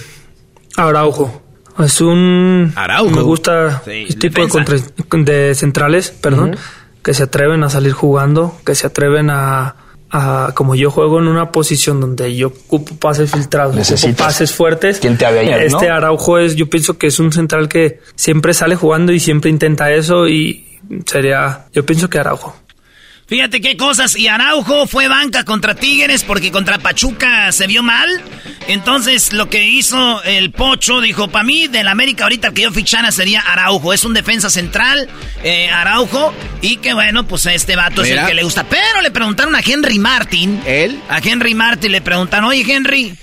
Araujo es un Araujo. me gusta Sí, este tipo de, contra- de centrales, perdón, que se atreven a salir jugando, que se atreven a, como yo juego en una posición donde yo ocupo pases filtrados, ocupo pases fuertes. quien te haga ayer, ¿no? Este Araujo es, yo pienso que es un central que siempre sale jugando y siempre intenta eso y sería, yo pienso que Araujo. Fíjate qué cosas. Y Araujo fue banca contra Tigres porque contra Pachuca se vio mal. Entonces lo que hizo el Pocho dijo, para mí del América ahorita el que yo fichara sería Araujo. Es un defensa central, eh, Araujo. Y que bueno, pues este vato es el que le gusta. Pero le preguntaron a Henry Martin. ¿Él? A Henry Martin le preguntaron, oye Henry,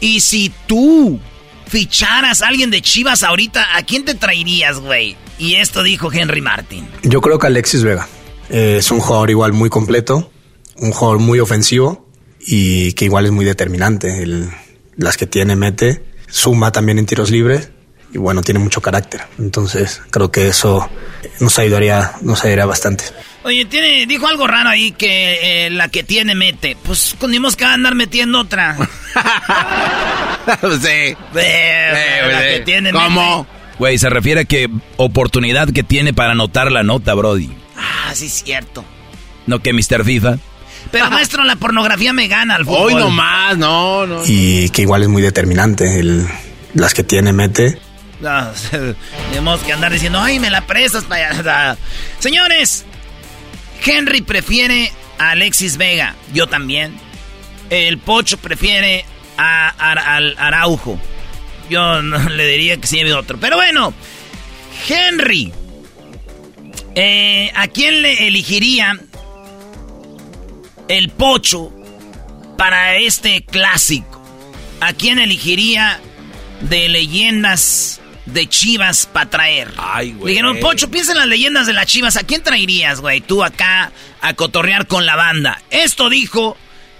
¿y si tú ficharas a alguien de Chivas ahorita, ¿a quién te traerías, güey? Y esto dijo Henry Martin. Yo creo que Alexis Vega eh, es un jugador igual muy completo, un jugador muy ofensivo y que igual es muy determinante. El- las que tiene mete, suma también en tiros libres y bueno, tiene mucho carácter. Entonces creo que eso nos ayudaría, nos ayudaría bastante. Oye, tiene, dijo algo raro ahí que eh, la que tiene mete. Pues condimos que va a andar metiendo otra. <laughs> sí. la que tiene ¿Cómo? Güey, se refiere a que oportunidad que tiene para anotar la nota, Brody. Ah, sí, es cierto. No que Mr. FIFA. Pero maestro, la pornografía me gana al fútbol. Hoy nomás, no, no. Y que igual es muy determinante. El- las que tiene mete. <laughs> No, tenemos que andar diciendo, ay, me la prestas para allá. Señores, Henry prefiere a Alexis Vega. Yo también. El Pocho prefiere a, Araujo. Yo no <laughs> le diría que sí lleve otro. Pero bueno, Henry. Eh, ¿A quién le elegiría el Pocho para este clásico? ¿A quién elegiría de leyendas de Chivas para traer? Ay, Le Dijeron, Pocho, piensa en las leyendas de las Chivas. ¿A quién traerías, güey? Tú acá a cotorrear con la banda. Esto dijo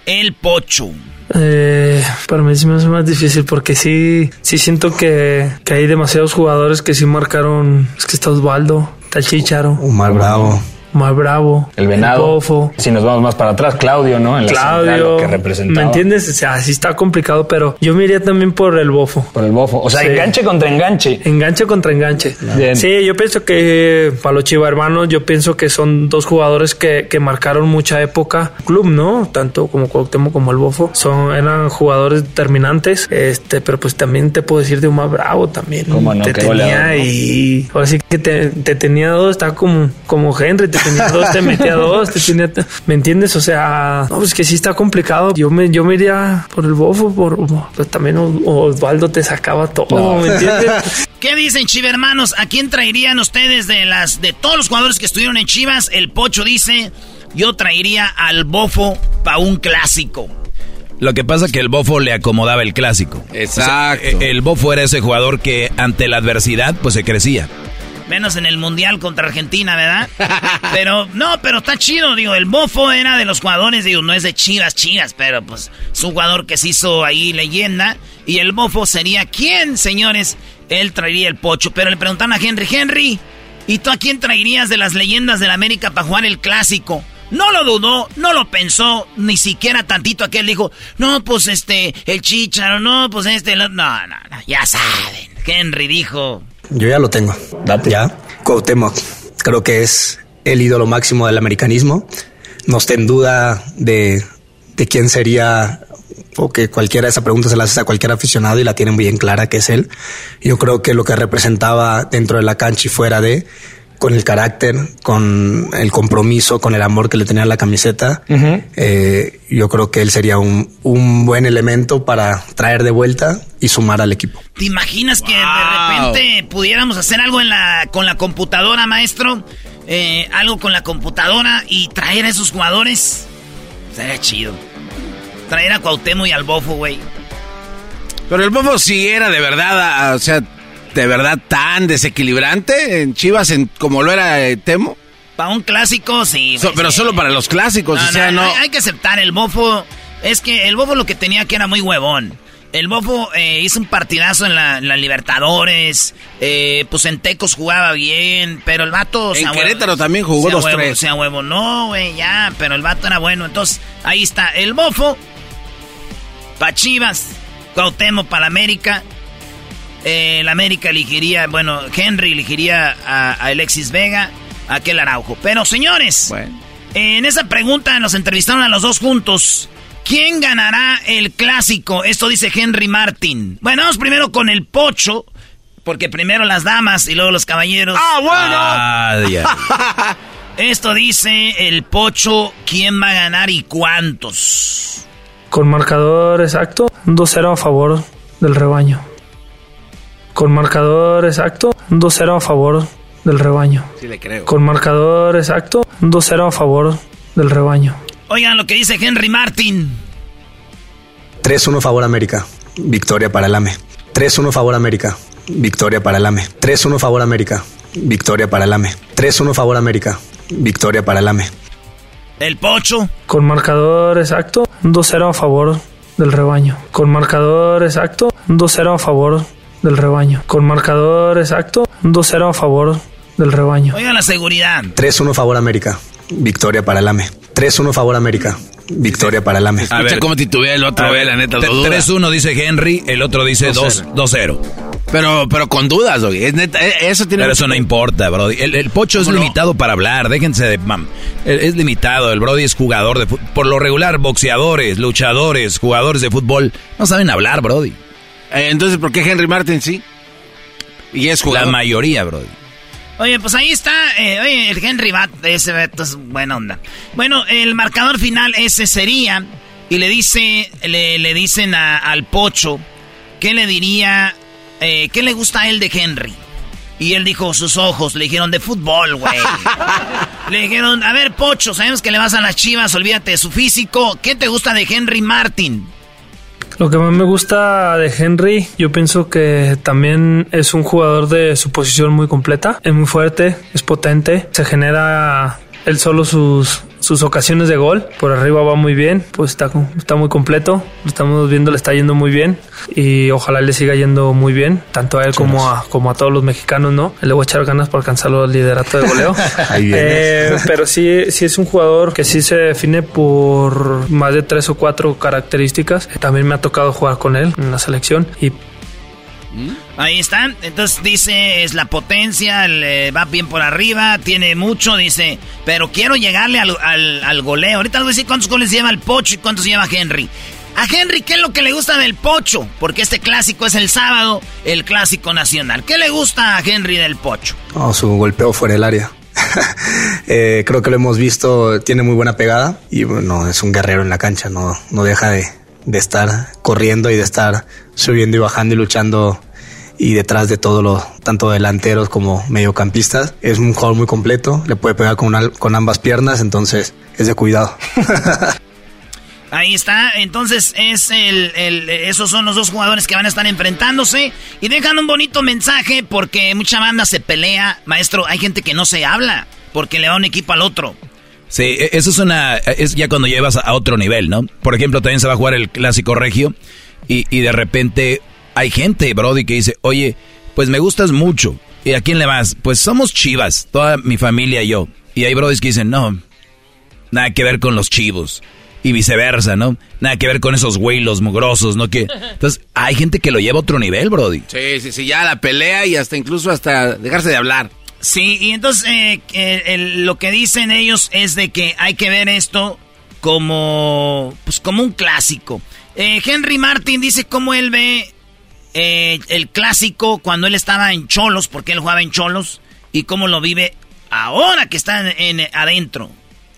el Pocho. Eh, para mí sí me hace más difícil porque sí, sí siento que, que hay demasiados jugadores que sí marcaron. Es que está Osvaldo, está el Chicharo, Omar Bravo. Omar Bravo, El venado. Bofo. Si nos vamos más para atrás, Claudio, ¿no? En la Claudio, que representaba. ¿me entiendes? O sea, sí está complicado, pero yo me iría también por el bofo. Por el bofo. O sea, enganche contra enganche. Enganche contra enganche. Bien. Sí, yo pienso que para los Chiva hermanos, yo pienso que son dos jugadores que, que marcaron mucha época. Club, ¿no? Tanto como Cuauhtémoc como el Bofo. Son, eran jugadores determinantes. Este, pero pues también te puedo decir de Omar Bravo también. Cómo no, te qué tenía goleador, ¿no? y ahora sí que te, te tenía dos, está como, como Henry, te tenía dos, te metía dos, te tenía, ¿me entiendes? O sea, no, pues que sí está complicado. Yo me, yo me iría por el Bofo, por, pues también Osvaldo te sacaba todo, ¿me entiendes? <laughs> ¿Qué dicen, chivermanos? ¿A quién traerían ustedes de las de todos los jugadores que estuvieron en Chivas? El Pocho dice, yo traería al Bofo para un clásico. Lo que pasa que el Bofo le acomodaba el clásico. Exacto. O sea, el Bofo era ese jugador que ante la adversidad pues se crecía. Menos en el Mundial contra Argentina, ¿verdad? <laughs> Pero, no, pero está chido, digo, el Bofo era de los jugadores, digo, no es de Chivas, Chivas, pero pues es un jugador que se hizo ahí leyenda. Y el Bofo sería, ¿quién, señores? Él traería el pocho. Pero le preguntaron a Henry, Henry, ¿y tú a quién traerías de las leyendas del América para jugar el clásico? No lo dudó, no lo pensó, ni siquiera tantito aquel dijo, no, pues este, el Chicharo, no, pues este, el otro". no, no, no, ya saben. Henry dijo, Yo ya lo tengo. Ya. Cuauhtémoc. Creo que es el ídolo máximo del americanismo. No esté en duda de, de quién sería o que cualquiera de esa pregunta se la haces a cualquier aficionado y la tienen bien clara que es él. Yo creo que lo que representaba dentro de la cancha y fuera de, con el carácter, con el compromiso, con el amor que le tenía a la camiseta, eh, yo creo que él sería un, un buen elemento para traer de vuelta y sumar al equipo. ¿Te imaginas que de repente pudiéramos hacer algo en la, con la computadora, maestro? eh, algo con la computadora y traer a esos jugadores. Sería chido. Traer a Cuauhtémoc y al Bofo, güey. Pero el Bofo sí era de verdad, o sea, de verdad tan desequilibrante en Chivas en, como lo era eh, Temo. Para un clásico, sí. pero solo para los clásicos, o sea, no. Hay, que aceptar, el Bofo. Es que el Bofo lo que tenía que era muy huevón. El Bofo eh, hizo un partidazo en la, Libertadores. Eh, pues en Tecos jugaba bien, pero el vato. En Querétaro también jugó los tres. Sea, huevo, no, güey, ya, pero el vato era bueno. Entonces, ahí está. El Bofo. Pa' Chivas. Cuauhtémoc para América. Eh, el América elegiría, bueno, Henry elegiría a, Alexis Vega, a aquel Araujo. Pero señores, en esa pregunta nos entrevistaron a los dos juntos. ¿Quién ganará el clásico? Esto dice Henry Martin. Bueno, vamos primero con el pocho. Porque primero las damas y luego los caballeros. ¡Ah, bueno! Ah, <laughs> Esto dice el pocho. ¿Quién va a ganar y cuántos? Con marcador exacto, 2-0 a favor del rebaño. Con marcador exacto, 2-0 a favor del rebaño. Sí le creo. Con marcador exacto, 2-0 a favor del rebaño. Oigan lo que dice Henry Martin. 3-1 favor América. Victoria para el AME. 3-1 favor América. Victoria para el AME. 3-1 favor América. Victoria para el AME. 3-1 favor América. Victoria para el AME. El Pocho. Con marcador exacto, 2-0 a favor del rebaño. Con marcador exacto, 2-0 a favor del rebaño. Con marcador exacto, 2-0 a favor del rebaño. Oigan la seguridad. 3-1 favor América. Victoria para el AME. 3-1 favor América. Victoria para el AME. A ver cómo titubea el otro, ver, la neta. 3-1 dice Henry, el otro dice 2-0. Pero, pero con dudas, güey. Es neta, e, eso tiene. Pero eso no importa, Brody. El, pocho es limitado para hablar. Déjense de. Mam. Es limitado. El Brody es jugador de fútbol. Por lo regular, boxeadores, luchadores, jugadores de fútbol no saben hablar, Brody. Eh, entonces, ¿por qué Henry Martin sí? Y es jugador. La mayoría, Brody. Oye, pues ahí está. Eh, oye, el Henry Bat, ese es buena onda. Bueno, el marcador final ese sería. Y le dice, le, le dicen al Pocho, ¿qué le diría? Eh, ¿Qué le gusta a él de Henry? Y él dijo, sus ojos. Le dijeron, de fútbol, güey. <laughs> le dijeron, a ver, Pocho, sabemos que le vas a las chivas, olvídate de su físico. ¿Qué te gusta de Henry Martin? Lo que más me gusta de Henry, yo pienso que también es un jugador de su posición muy completa, es muy fuerte, es potente, se genera él solo sus, sus ocasiones de gol. Por arriba va muy bien, pues está, está muy completo. Lo estamos viendo, le está yendo muy bien. Y ojalá le siga yendo muy bien, tanto a él como a, como a todos los mexicanos, ¿no? Le voy a echar ganas para alcanzarlo al liderato de goleo. <laughs> eh, pero sí, sí es un jugador que sí se define por más de tres o cuatro características. También me ha tocado jugar con él en la selección y Ahí están. Entonces dice, es la potencia, le va bien por arriba, tiene mucho, dice, pero quiero llegarle al, al, goleo. Ahorita les voy a decir cuántos goles lleva el Pocho y cuántos lleva Henry. A Henry, ¿qué es lo que le gusta del Pocho? Porque este clásico es el sábado, el clásico nacional. ¿Qué le gusta a Henry del Pocho? Oh, su golpeo fuera del área. <laughs> Eh, creo que lo hemos visto, tiene muy buena pegada y bueno, es un guerrero en la cancha, no, no deja de, de estar corriendo y de estar subiendo y bajando y luchando y detrás de todo lo, tanto delanteros como mediocampistas. Es un jugador muy completo, le puede pegar con, con ambas piernas, entonces es de cuidado. <laughs> Ahí está, entonces es el, el, esos son los dos jugadores que van a estar enfrentándose y dejan un bonito mensaje porque mucha banda se pelea, maestro, hay gente que no se habla porque le va un equipo al otro. Sí, e, eso es una. Es ya cuando llevas a otro nivel, ¿no? Por ejemplo, también se va a jugar el clásico regio y, y de repente hay gente, Brody, que dice, oye, pues me gustas mucho. ¿Y a quién le vas? Pues somos chivas, toda mi familia y yo. Y hay Brodis que dicen, no, nada que ver con los chivos. Y viceversa, ¿no? Nada que ver con esos güeylos mugrosos, ¿no? Que... Entonces, hay gente que lo lleva a otro nivel, Brody. Sí, sí, sí, ya la pelea y hasta incluso hasta dejarse de hablar. Sí, y entonces eh, lo que dicen ellos es de que hay que ver esto como, pues como un clásico. Eh, Henry Martin dice cómo él ve eh, el clásico cuando él estaba en Cholos, porque él jugaba en Cholos, y cómo lo vive ahora que está en, adentro.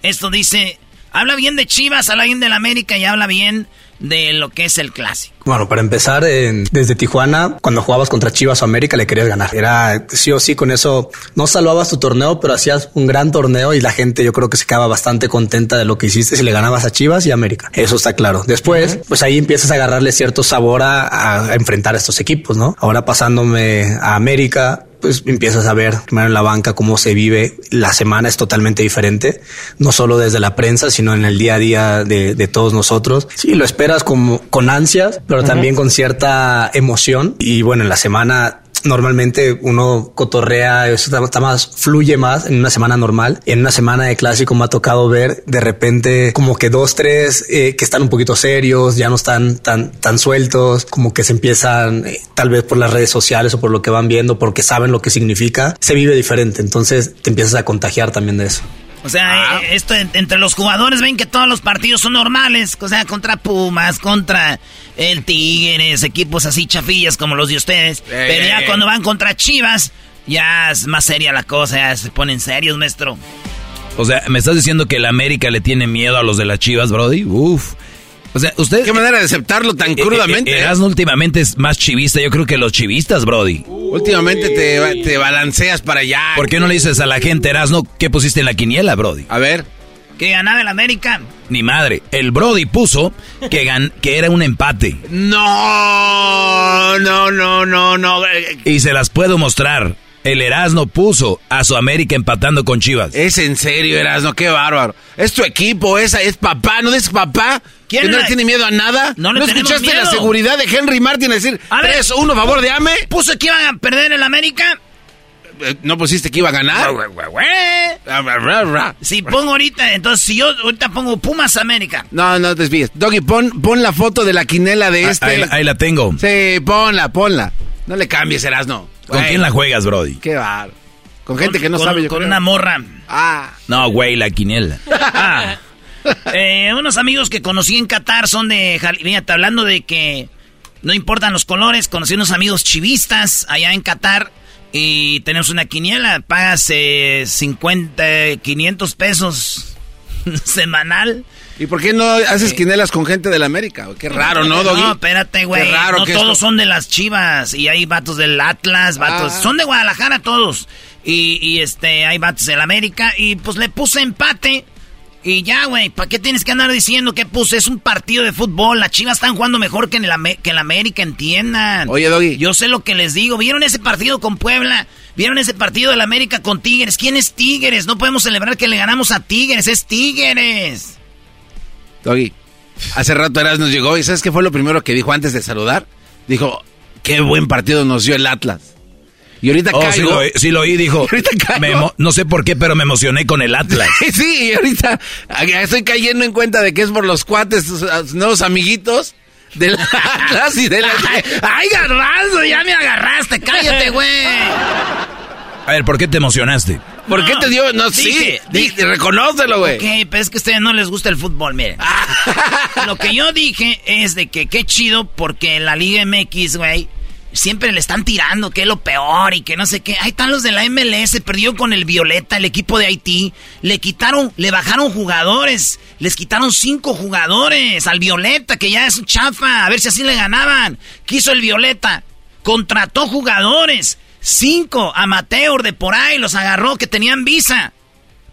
Esto dice, habla bien de Chivas, habla bien del América y habla bien de lo que es el clásico? Bueno, para empezar, en- desde Tijuana, cuando jugabas contra Chivas o América, le querías ganar. Era sí o sí, con eso no salvabas tu torneo, pero hacías un gran torneo y la gente yo creo que se quedaba bastante contenta de lo que hiciste si le ganabas a Chivas y América. Eso está claro. Después, pues ahí empiezas a agarrarle cierto sabor a, a enfrentar a estos equipos, ¿no? Ahora pasándome a América, pues empiezas a ver primero en la banca cómo se vive. La semana es totalmente diferente, no solo desde la prensa, sino en el día a día de, de todos nosotros. Sí, lo esperas como, con ansias, pero también con cierta emoción. Y bueno, en la semana normalmente uno cotorrea, eso está, más, fluye más en una semana normal. En una semana de clásico me ha tocado ver de repente como que dos, tres eh, que están un poquito serios, ya no están tan, tan sueltos, como que se empiezan, eh, tal vez por las redes sociales o por lo que van viendo, porque saben lo que significa, se vive diferente. Entonces te empiezas a contagiar también de eso. O sea, eh, esto en- entre los jugadores ven que todos los partidos son normales. O sea, contra Pumas, contra el Tigres, equipos así chafillas como los de ustedes. Pero ya eh. cuando van contra Chivas, ya es más seria la cosa, ya se ponen serios, maestro. O sea, ¿me estás diciendo que el América le tiene miedo a los de las Chivas, Brody? Uf. O sea, usted... ¿Qué manera de aceptarlo tan crudamente? Eh, Erasmo últimamente es más chivista, yo creo que los chivistas, Brody. Últimamente te, te balanceas para allá. ¿Por qué no le dices a la gente, Erasmo, qué pusiste en la quiniela, Brody? A ver. Que ganaba el América. Ni madre. El Brody puso que, gan- que era un empate. No, no, no, no, no. Y se las puedo mostrar. El Erasmo puso a su América empatando con Chivas. Es en serio, Erasno, qué bárbaro. Es tu equipo, esa es papá, ¿no es papá? ¿Quién ¿Que no le tiene miedo a nada? No le tenemos escuchaste la seguridad de Henry Martin decir A ver. 3-1 a favor de Ame? Puso que iban a perder el América. Eh, ¿No pusiste que iba a ganar? Si pongo ahorita, entonces si yo ahorita pongo Pumas América. No, no te desvíes. Doggy, pon, pon la foto de la quinela de Ah, este. ahí, la- ahí la tengo. Sí, ponla, ponla. No le cambies, Erasno. ¿Con quién la juegas, Brody? Qué bar. Con gente que no Con- sabe. yo Con creo. una morra. Ah. No, güey, la quiniela. <laughs> Ah. <laughs> Eh, unos amigos que conocí en Qatar son de... Fíjate, hablando de que no importan los colores, conocí unos amigos chivistas allá en Qatar y tenemos una quiniela, pagas eh, 50, 500 pesos <laughs> semanal. ¿Y por qué no haces quinelas con gente de la América? Qué raro, ¿no, Doggy? No, espérate, güey. Raro No que todos esto- son de las chivas. Y hay vatos del Atlas, vatos. Ah. Son de Guadalajara todos. Y, y, este, hay vatos del América. Y pues le puse empate. Y ya, güey, ¿para qué tienes que andar diciendo que puse? Es un partido de fútbol. Las chivas están jugando mejor que en el, Ame- que en la América, entiendan. Oye, Doggy. Yo sé lo que les digo. ¿Vieron ese partido con Puebla? ¿Vieron ese partido del América con Tigres? ¿Quién es Tigres? No podemos celebrar que le ganamos a Tigres. Es Tigres. Doggy, hace rato Erasno llegó y ¿sabes qué fue lo primero que dijo antes de saludar? Dijo, qué buen partido nos dio el Atlas. Y ahorita Oh, sí caigo. lo, oí- sí lo oí, dijo. <laughs> Ahorita caigo. me emo- no sé por qué, pero me emocioné con el Atlas. <laughs> sí, y ahorita estoy cayendo en cuenta de que es por los cuates, sus, sus nuevos amiguitos del <laughs> Atlas y de la... ¡Ay, garbanzo! Ya me agarraste. Cállate, güey. A ver, ¿por qué te emocionaste? ¿Por qué te dio? No, Dije, sí, di- reconócelo, güey. Ok, pero es que a ustedes no les gusta el fútbol, miren. Lo que yo dije es de que qué chido porque la Liga MX, güey, siempre le están tirando que es lo peor y que no sé qué. Ahí están los de la MLS, perdió con el Violeta, el equipo de Haití. Le quitaron, le bajaron jugadores. Les quitaron cinco jugadores al Violeta, que ya es un chafa. A ver si así le ganaban. Quiso el Violeta. Contrató jugadores. Cinco amateur de por ahí los agarró que tenían visa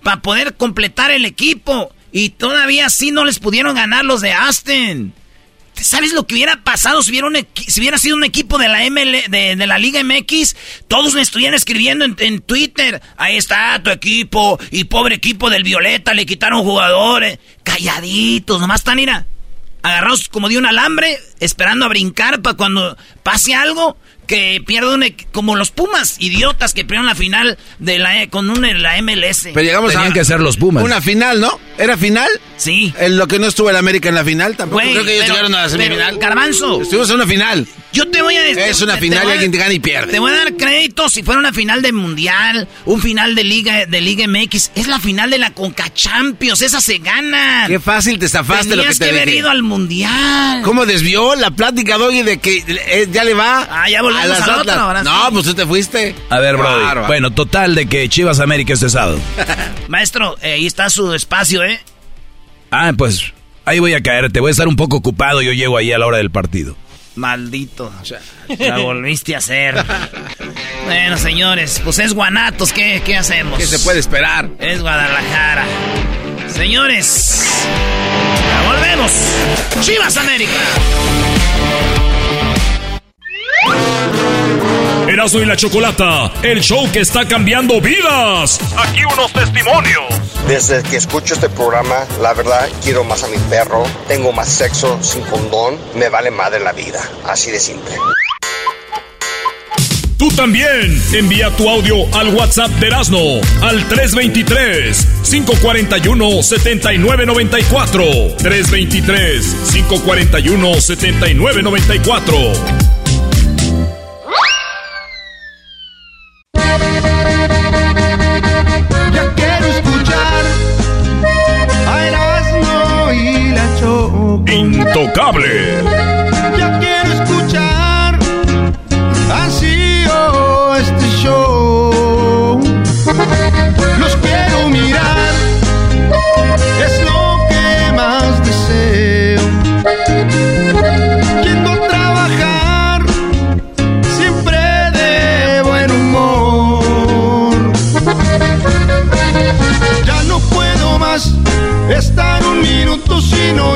para poder completar el equipo. Y todavía así no les pudieron ganar los de Aston. ¿Sabes lo que hubiera pasado si hubiera, un si hubiera sido un equipo de la ML, de, de la Liga MX? Todos me estuvieran escribiendo en, en Twitter. Ahí está tu equipo. Y pobre equipo del Violeta, le quitaron jugadores. Calladitos, nomás están, mira, agarrados como de un alambre, esperando a brincar para cuando pase algo. Que equ- como los Pumas, idiotas que perdieron la final de la, con un, la MLS. Pero llegamos Tenían a que ser los Pumas. una final, ¿no? ¿Era final? Sí. En lo que no estuvo el América en la final, tampoco Güey, creo que ellos pero- llegaron a la pero, semifinal. Garbanzo. Estuvimos en una final. Yo te voy a decir. Es una te- te final y alguien te gana y pierde. Te voy a dar crédito si fuera una final de mundial, un final de Liga de Liga MX. Es la final de la Conca Champions. Esas se ganan. Qué fácil te zafaste lo que Tenías te que haber dije. ido al mundial. ¿Cómo desvió la plática, Doggy, de que eh, ya le va Ah, ya volvemos a las al otro, Atlas? ahora No, sí. pues tú te fuiste. A ver, Brody. Bárbaro. Bueno, total de que Chivas América es cesado. <laughs> Maestro, eh, ahí está su espacio, ¿eh? Ah, pues Ahí voy a caer, te voy a estar un poco ocupado, yo llego ahí a la hora del partido. Maldito. La volviste a hacer. <laughs> Bueno, señores, pues es Guanatos, ¿qué, qué hacemos? ¿Qué se puede esperar? Es Guadalajara. Señores, ya volvemos. Chivas América. Erasmo y la Chocolata, el show que está cambiando vidas. Aquí unos testimonios. Desde que escucho este programa, la verdad, quiero más a mi perro, tengo más sexo sin condón, me vale madre la vida. Así de simple. Tú también envía tu audio al WhatsApp de Erasmo al 323-541-7994. 323-541-7994.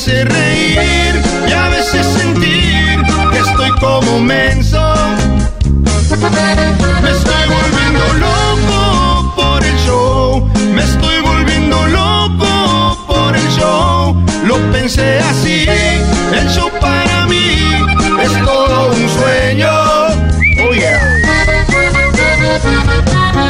hace reír y a veces sentir que estoy como menso. Me estoy volviendo loco por el show, me estoy volviendo loco por el show. Lo pensé así, el show para mí es todo un sueño. Oh yeah.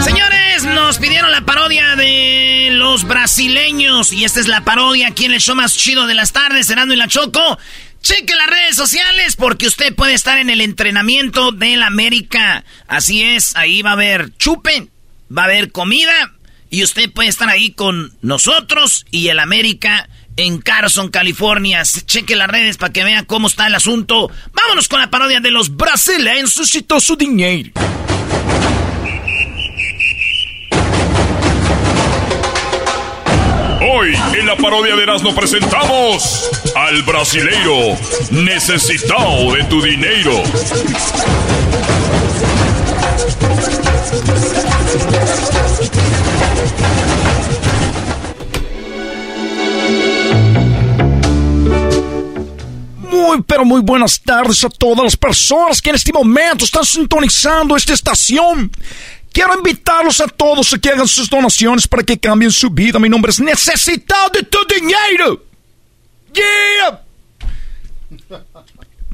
Señores, nos pidieron la parodia de brasileños. Y esta es la parodia aquí en el show más chido de las tardes, Cenando y la Choco. Cheque las redes sociales porque usted puede estar en el entrenamiento del América. Así es, ahí va a haber chupe, va a haber comida y usted puede estar ahí con nosotros y el América en Carson, California. Cheque las redes para que vean cómo está el asunto. Vámonos con la parodia de los brasileños todo su dinero. Hoy en la parodia de Erasmo presentamos al brasileiro necesitado de tu dinero. Muy, pero muy buenas tardes a todas las personas que en este momento están sintonizando esta estación. Quiero invitarlos a todos a que sus donaciones para que cambien su vida. Mi nombre es Necesitado de tu dinero. Yeah.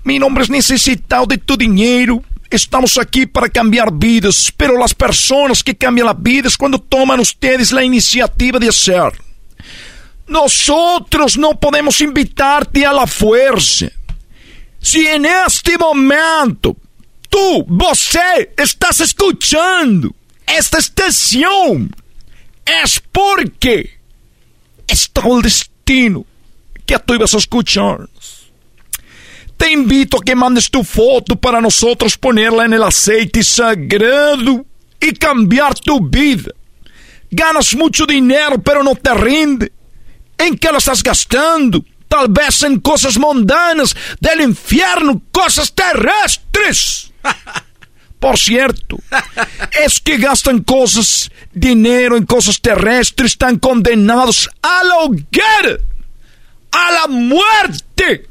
Mi nombre es Necesitado de tu dinero. Estamos aquí para cambiar vidas, pero las personas que cambian las vidas cuando toman ustedes la iniciativa de hacer. Nosotros no podemos invitarte a la fuerza. Si en este momento tú, você, estás escuchando esta estación, es porque está el destino que tú ibas a escuchar. Te invito a que mandes tu foto para nosotros ponerla en el aceite sagrado y cambiar tu vida. Ganas mucho dinero, pero no te rinde. ¿En qué lo estás gastando? Tal vez en cosas mundanas del infierno, cosas terrestres. <laughs> Por cierto, es que gastan cosas, dinero en cosas terrestres, están condenados a la hoguera, a la muerte.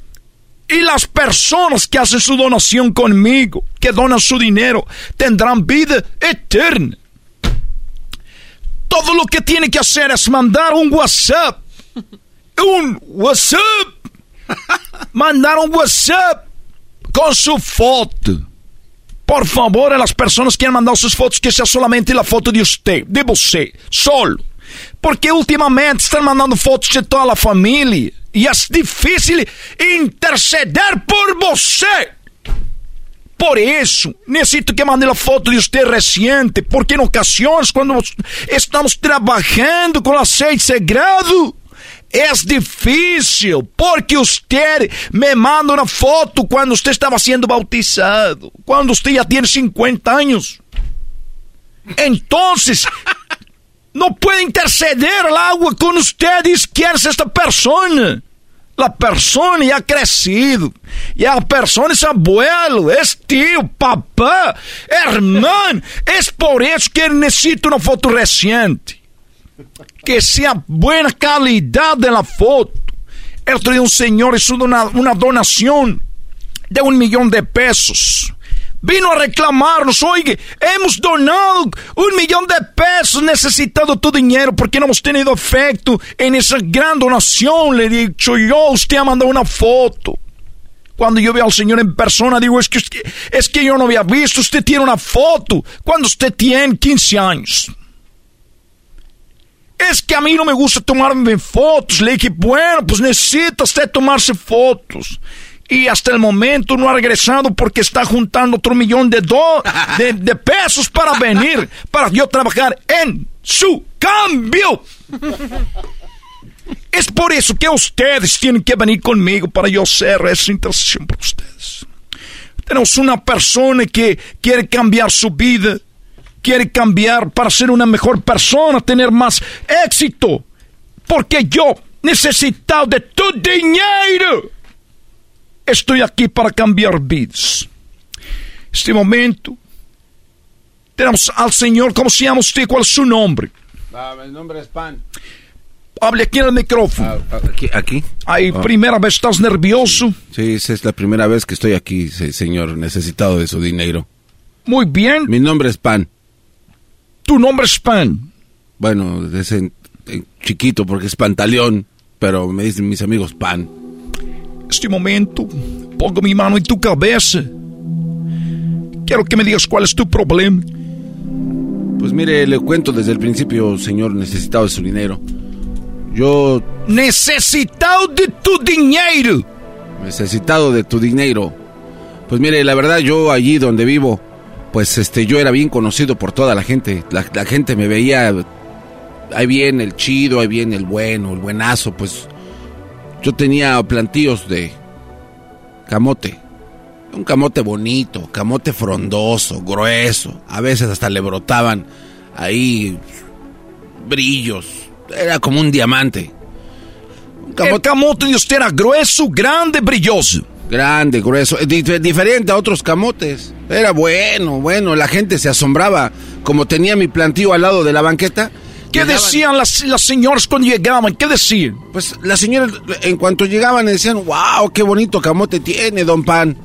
Y las personas que hacen su donación conmigo, que donan su dinero, tendrán vida eterna. Todo lo que tiene que hacer es mandar un WhatsApp. Un WhatsApp. <laughs> Mandar un WhatsApp con su foto. Por favor, a las personas que han mandado sus fotos, que sea solamente la foto de usted, de você, solo. Porque últimamente están mandando fotos de toda la familia. Y es difícil interceder por você. Por isso, necessito que mande a foto de você recente, porque em ocasiões, quando estamos trabalhando com aceite sagrado, é difícil, porque você me manda uma foto quando você estava sendo bautizado, quando você já tem 50 anos. Então, <laughs> não pode interceder logo com ustedes quem é esta pessoa. La persona ya ha crecido. Ya la persona es abuelo, es tío, papá, hermano. Es por eso que necesito una foto reciente. Que sea buena calidad de la foto. El otro día un señor hizo una, donación de un millón de pesos. Vino a reclamarnos, oye, hemos donado un millón de pesos necesitado tu dinero porque no hemos tenido efecto en esa gran donación. Le he dicho yo, usted ha mandado una foto. Cuando yo veo al Señor en persona, digo, es que, es que yo no había visto, usted tiene una foto. Cuando usted tiene 15 años. Es que a mí no me gusta tomarme fotos. Le dije, bueno, pues necesita usted tomarse fotos y hasta el momento no ha regresado porque está juntando otro millón de, de, pesos para venir, para yo trabajar en su cambio. Es por eso que ustedes tienen que venir conmigo para yo hacer esa intercesión por ustedes. Tenemos una persona que quiere cambiar su vida, quiere cambiar para ser una mejor persona, tener más éxito. Porque yo necesito de tu dinero. Estoy aquí para cambiar vidas. Este momento, tenemos al Señor, ¿cómo se llama usted? ¿Cuál es su nombre? Ah, el nombre es Pan. Hable aquí en el micrófono. Ah, ah, aquí, aquí. Ay, primera vez estás nervioso. Sí, esa es la primera vez que estoy aquí, señor, necesitado de su dinero. Muy bien. Mi nombre es Pan. Tu nombre es Pan. Bueno, es chiquito porque es Pantaleón, pero me dicen mis amigos Pan. Este momento, pongo mi mano en tu cabeza. Quiero que me digas cuál es tu problema. Pues mire, le cuento desde el principio, señor, necesitado de su dinero. Yo... Necesitado de tu dinero. Necesitado de tu dinero. Pues mire, la verdad, yo allí donde vivo, pues este, yo era bien conocido por toda la gente. La, gente me veía, ahí viene el chido, ahí viene el bueno, el buenazo, pues yo tenía plantíos de camote. Un camote bonito, camote frondoso, grueso. A veces hasta le brotaban ahí brillos. Era como un diamante. El camote de usted era grueso, grande, brilloso. Grande, grueso. diferente a otros camotes. Era bueno, bueno. La gente se asombraba. Como tenía mi plantío al lado de la banqueta, ¿Qué decían las, las señoras cuando llegaban? ¿Qué decían? Pues las señoras, en cuanto llegaban, decían, wow, qué bonito camote tiene, don Pan.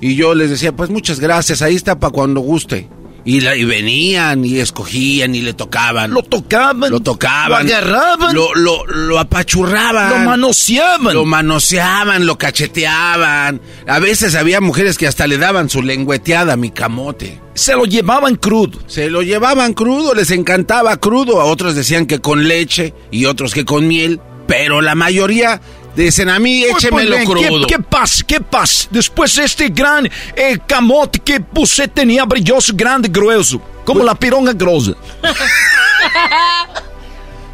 Y yo les decía, pues muchas gracias, ahí está para cuando guste. Y, la, y, venían y escogían y le tocaban. Lo tocaban. Lo tocaban. Lo agarraban. Lo, lo, lo apachurraban. Lo manoseaban. Lo manoseaban, lo cacheteaban. A veces había mujeres que hasta le daban su lengüeteada a mi camote. Se lo llevaban crudo. Se lo llevaban crudo, les encantaba crudo. A otros decían que con leche y otros que con miel. Pero la mayoría Dicen a mí, échemelo crudo. ¿Qué, pasa? ¿Qué pasa? Después de este gran eh, camote que usted tenía brilloso, grande, grueso, como pues, la pironga grosa. <laughs>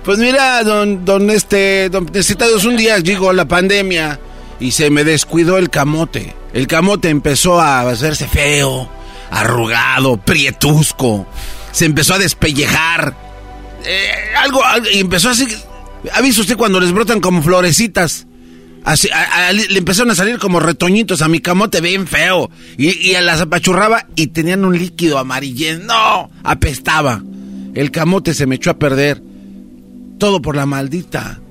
pues mira, don, don este, don necesitados un día llegó la pandemia y se me descuidó el camote. El camote empezó a hacerse feo, arrugado, prietusco. Se empezó a despellejar. Eh, algo, y empezó así. ¿Ha visto usted cuando les brotan como florecitas? Así, le empezaron a salir como retoñitos a mi camote bien feo. Y, a las apachurraba y tenían un líquido amarillento. No, apestaba. El camote se me echó a perder. Todo por la maldita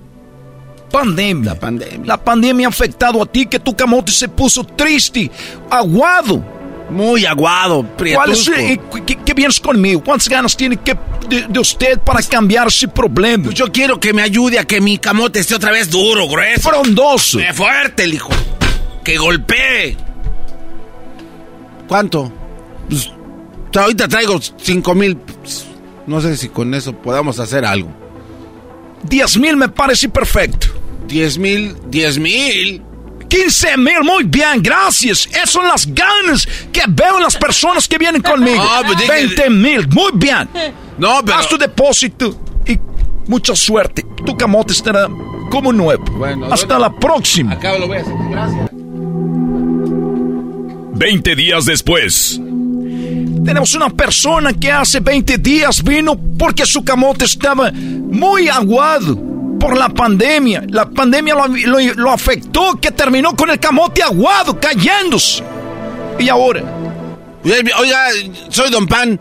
pandemia. La pandemia. La pandemia ha afectado a ti que tu camote se puso triste, aguado. Muy aguado, prietusco. Eh, ¿Qué, vienes conmigo? ¿Cuántas ganas tiene que, de, usted para cambiar ese problema? Pues yo quiero que me ayude a que mi camote esté otra vez duro, grueso. Frondoso. fuerte, el hijo. Que golpee. ¿Cuánto? Pues, ahorita traigo cinco mil. No sé si con eso podamos hacer algo. 10 mil me parece perfecto. 10 mil, 10 mil. 15 mil, muy bien, gracias. Esas son las ganas que veo en las personas que vienen conmigo. 20 mil, muy bien. No, pero... Haz tu depósito y mucha suerte. Tu camote estará como nuevo. Hasta la próxima. Acá lo voy a hacer. Gracias. 20 días después. Tenemos una persona que hace 20 días vino porque su camote estaba muy aguado por la pandemia. La pandemia lo, lo- lo afectó, que terminó con el camote aguado, cayéndose. Y ahora. Oiga, soy Don Pan.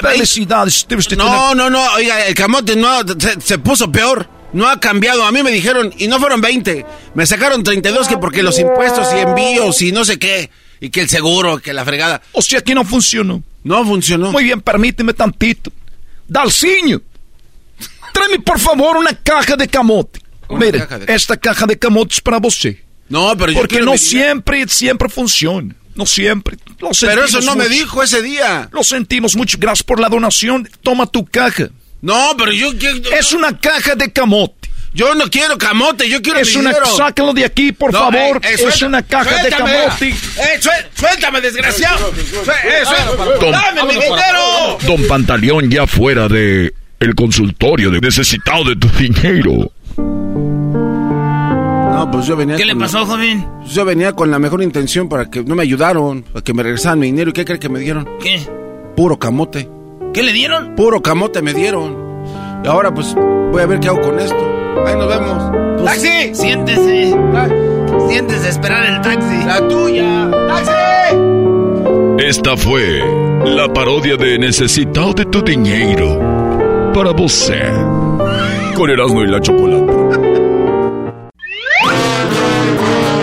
Felicidades. No, no, no, oiga, el camote no, se, se puso peor. No ha cambiado. A mí me dijeron, y no fueron 20. Me sacaron 32 que porque los impuestos y envíos y no sé qué. Y que el seguro, que la fregada. O sea que no funcionó. No funcionó. Muy bien, permíteme tantito. Dalciño, tráeme por favor una caja de camote. Mire, caja de- esta caja de camote es para você. No, pero yo Porque no mi dinero. siempre, siempre funciona. No siempre. Lo Pero eso no me dijo ese día. Lo sentimos mucho. Gracias por la donación. Toma tu caja. No, pero yo quiero... Es una caja de camote. Yo no quiero camote, yo quiero Es mi una... dinero. Sácalo de aquí, por No, favor. eh, eh, es una caja de camote. Eh, suel- suéltame, desgraciado. Eh, suel- Don- ¡Dame mi dinero! Don Pantaleón ya fuera de el consultorio de necesitado de tu dinero. No, pues yo venía ¿Qué le la- pasó, joven? Yo venía con la mejor intención para que no me ayudaron, para que me regresaran mi dinero. ¿Y qué cree que me dieron? ¿Qué? Puro camote. ¿Qué le dieron? Puro camote me dieron. Y ahora pues voy a ver qué hago con esto. Ahí nos vemos. Pues, ¡Taxi! Siéntese. Siéntese a esperar el taxi. La tuya. ¡Taxi! Esta fue la parodia de Necesitado de tu dinero para você. Con Erasmo y la Chocolata.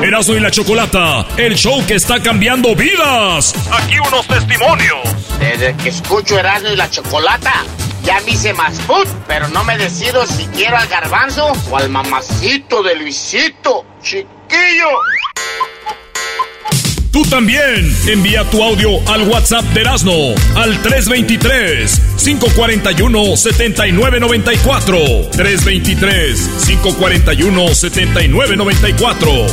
Erasmo y la Chocolata, el show que está cambiando vidas. Aquí unos testimonios. Desde que escucho Erasmo y la Chocolata, ya me hice más put, pero no me decido si quiero al garbanzo o al mamacito de Luisito, chiquillo. Tú también envía tu audio al WhatsApp de Erasmo al 323-541-7994. 323-541-7994.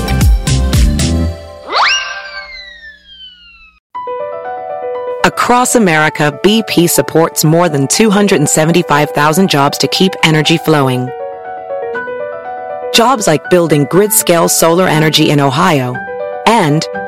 Across America, BP supports more than 275,000 jobs to keep energy flowing. Jobs like building grid scale solar energy in Ohio and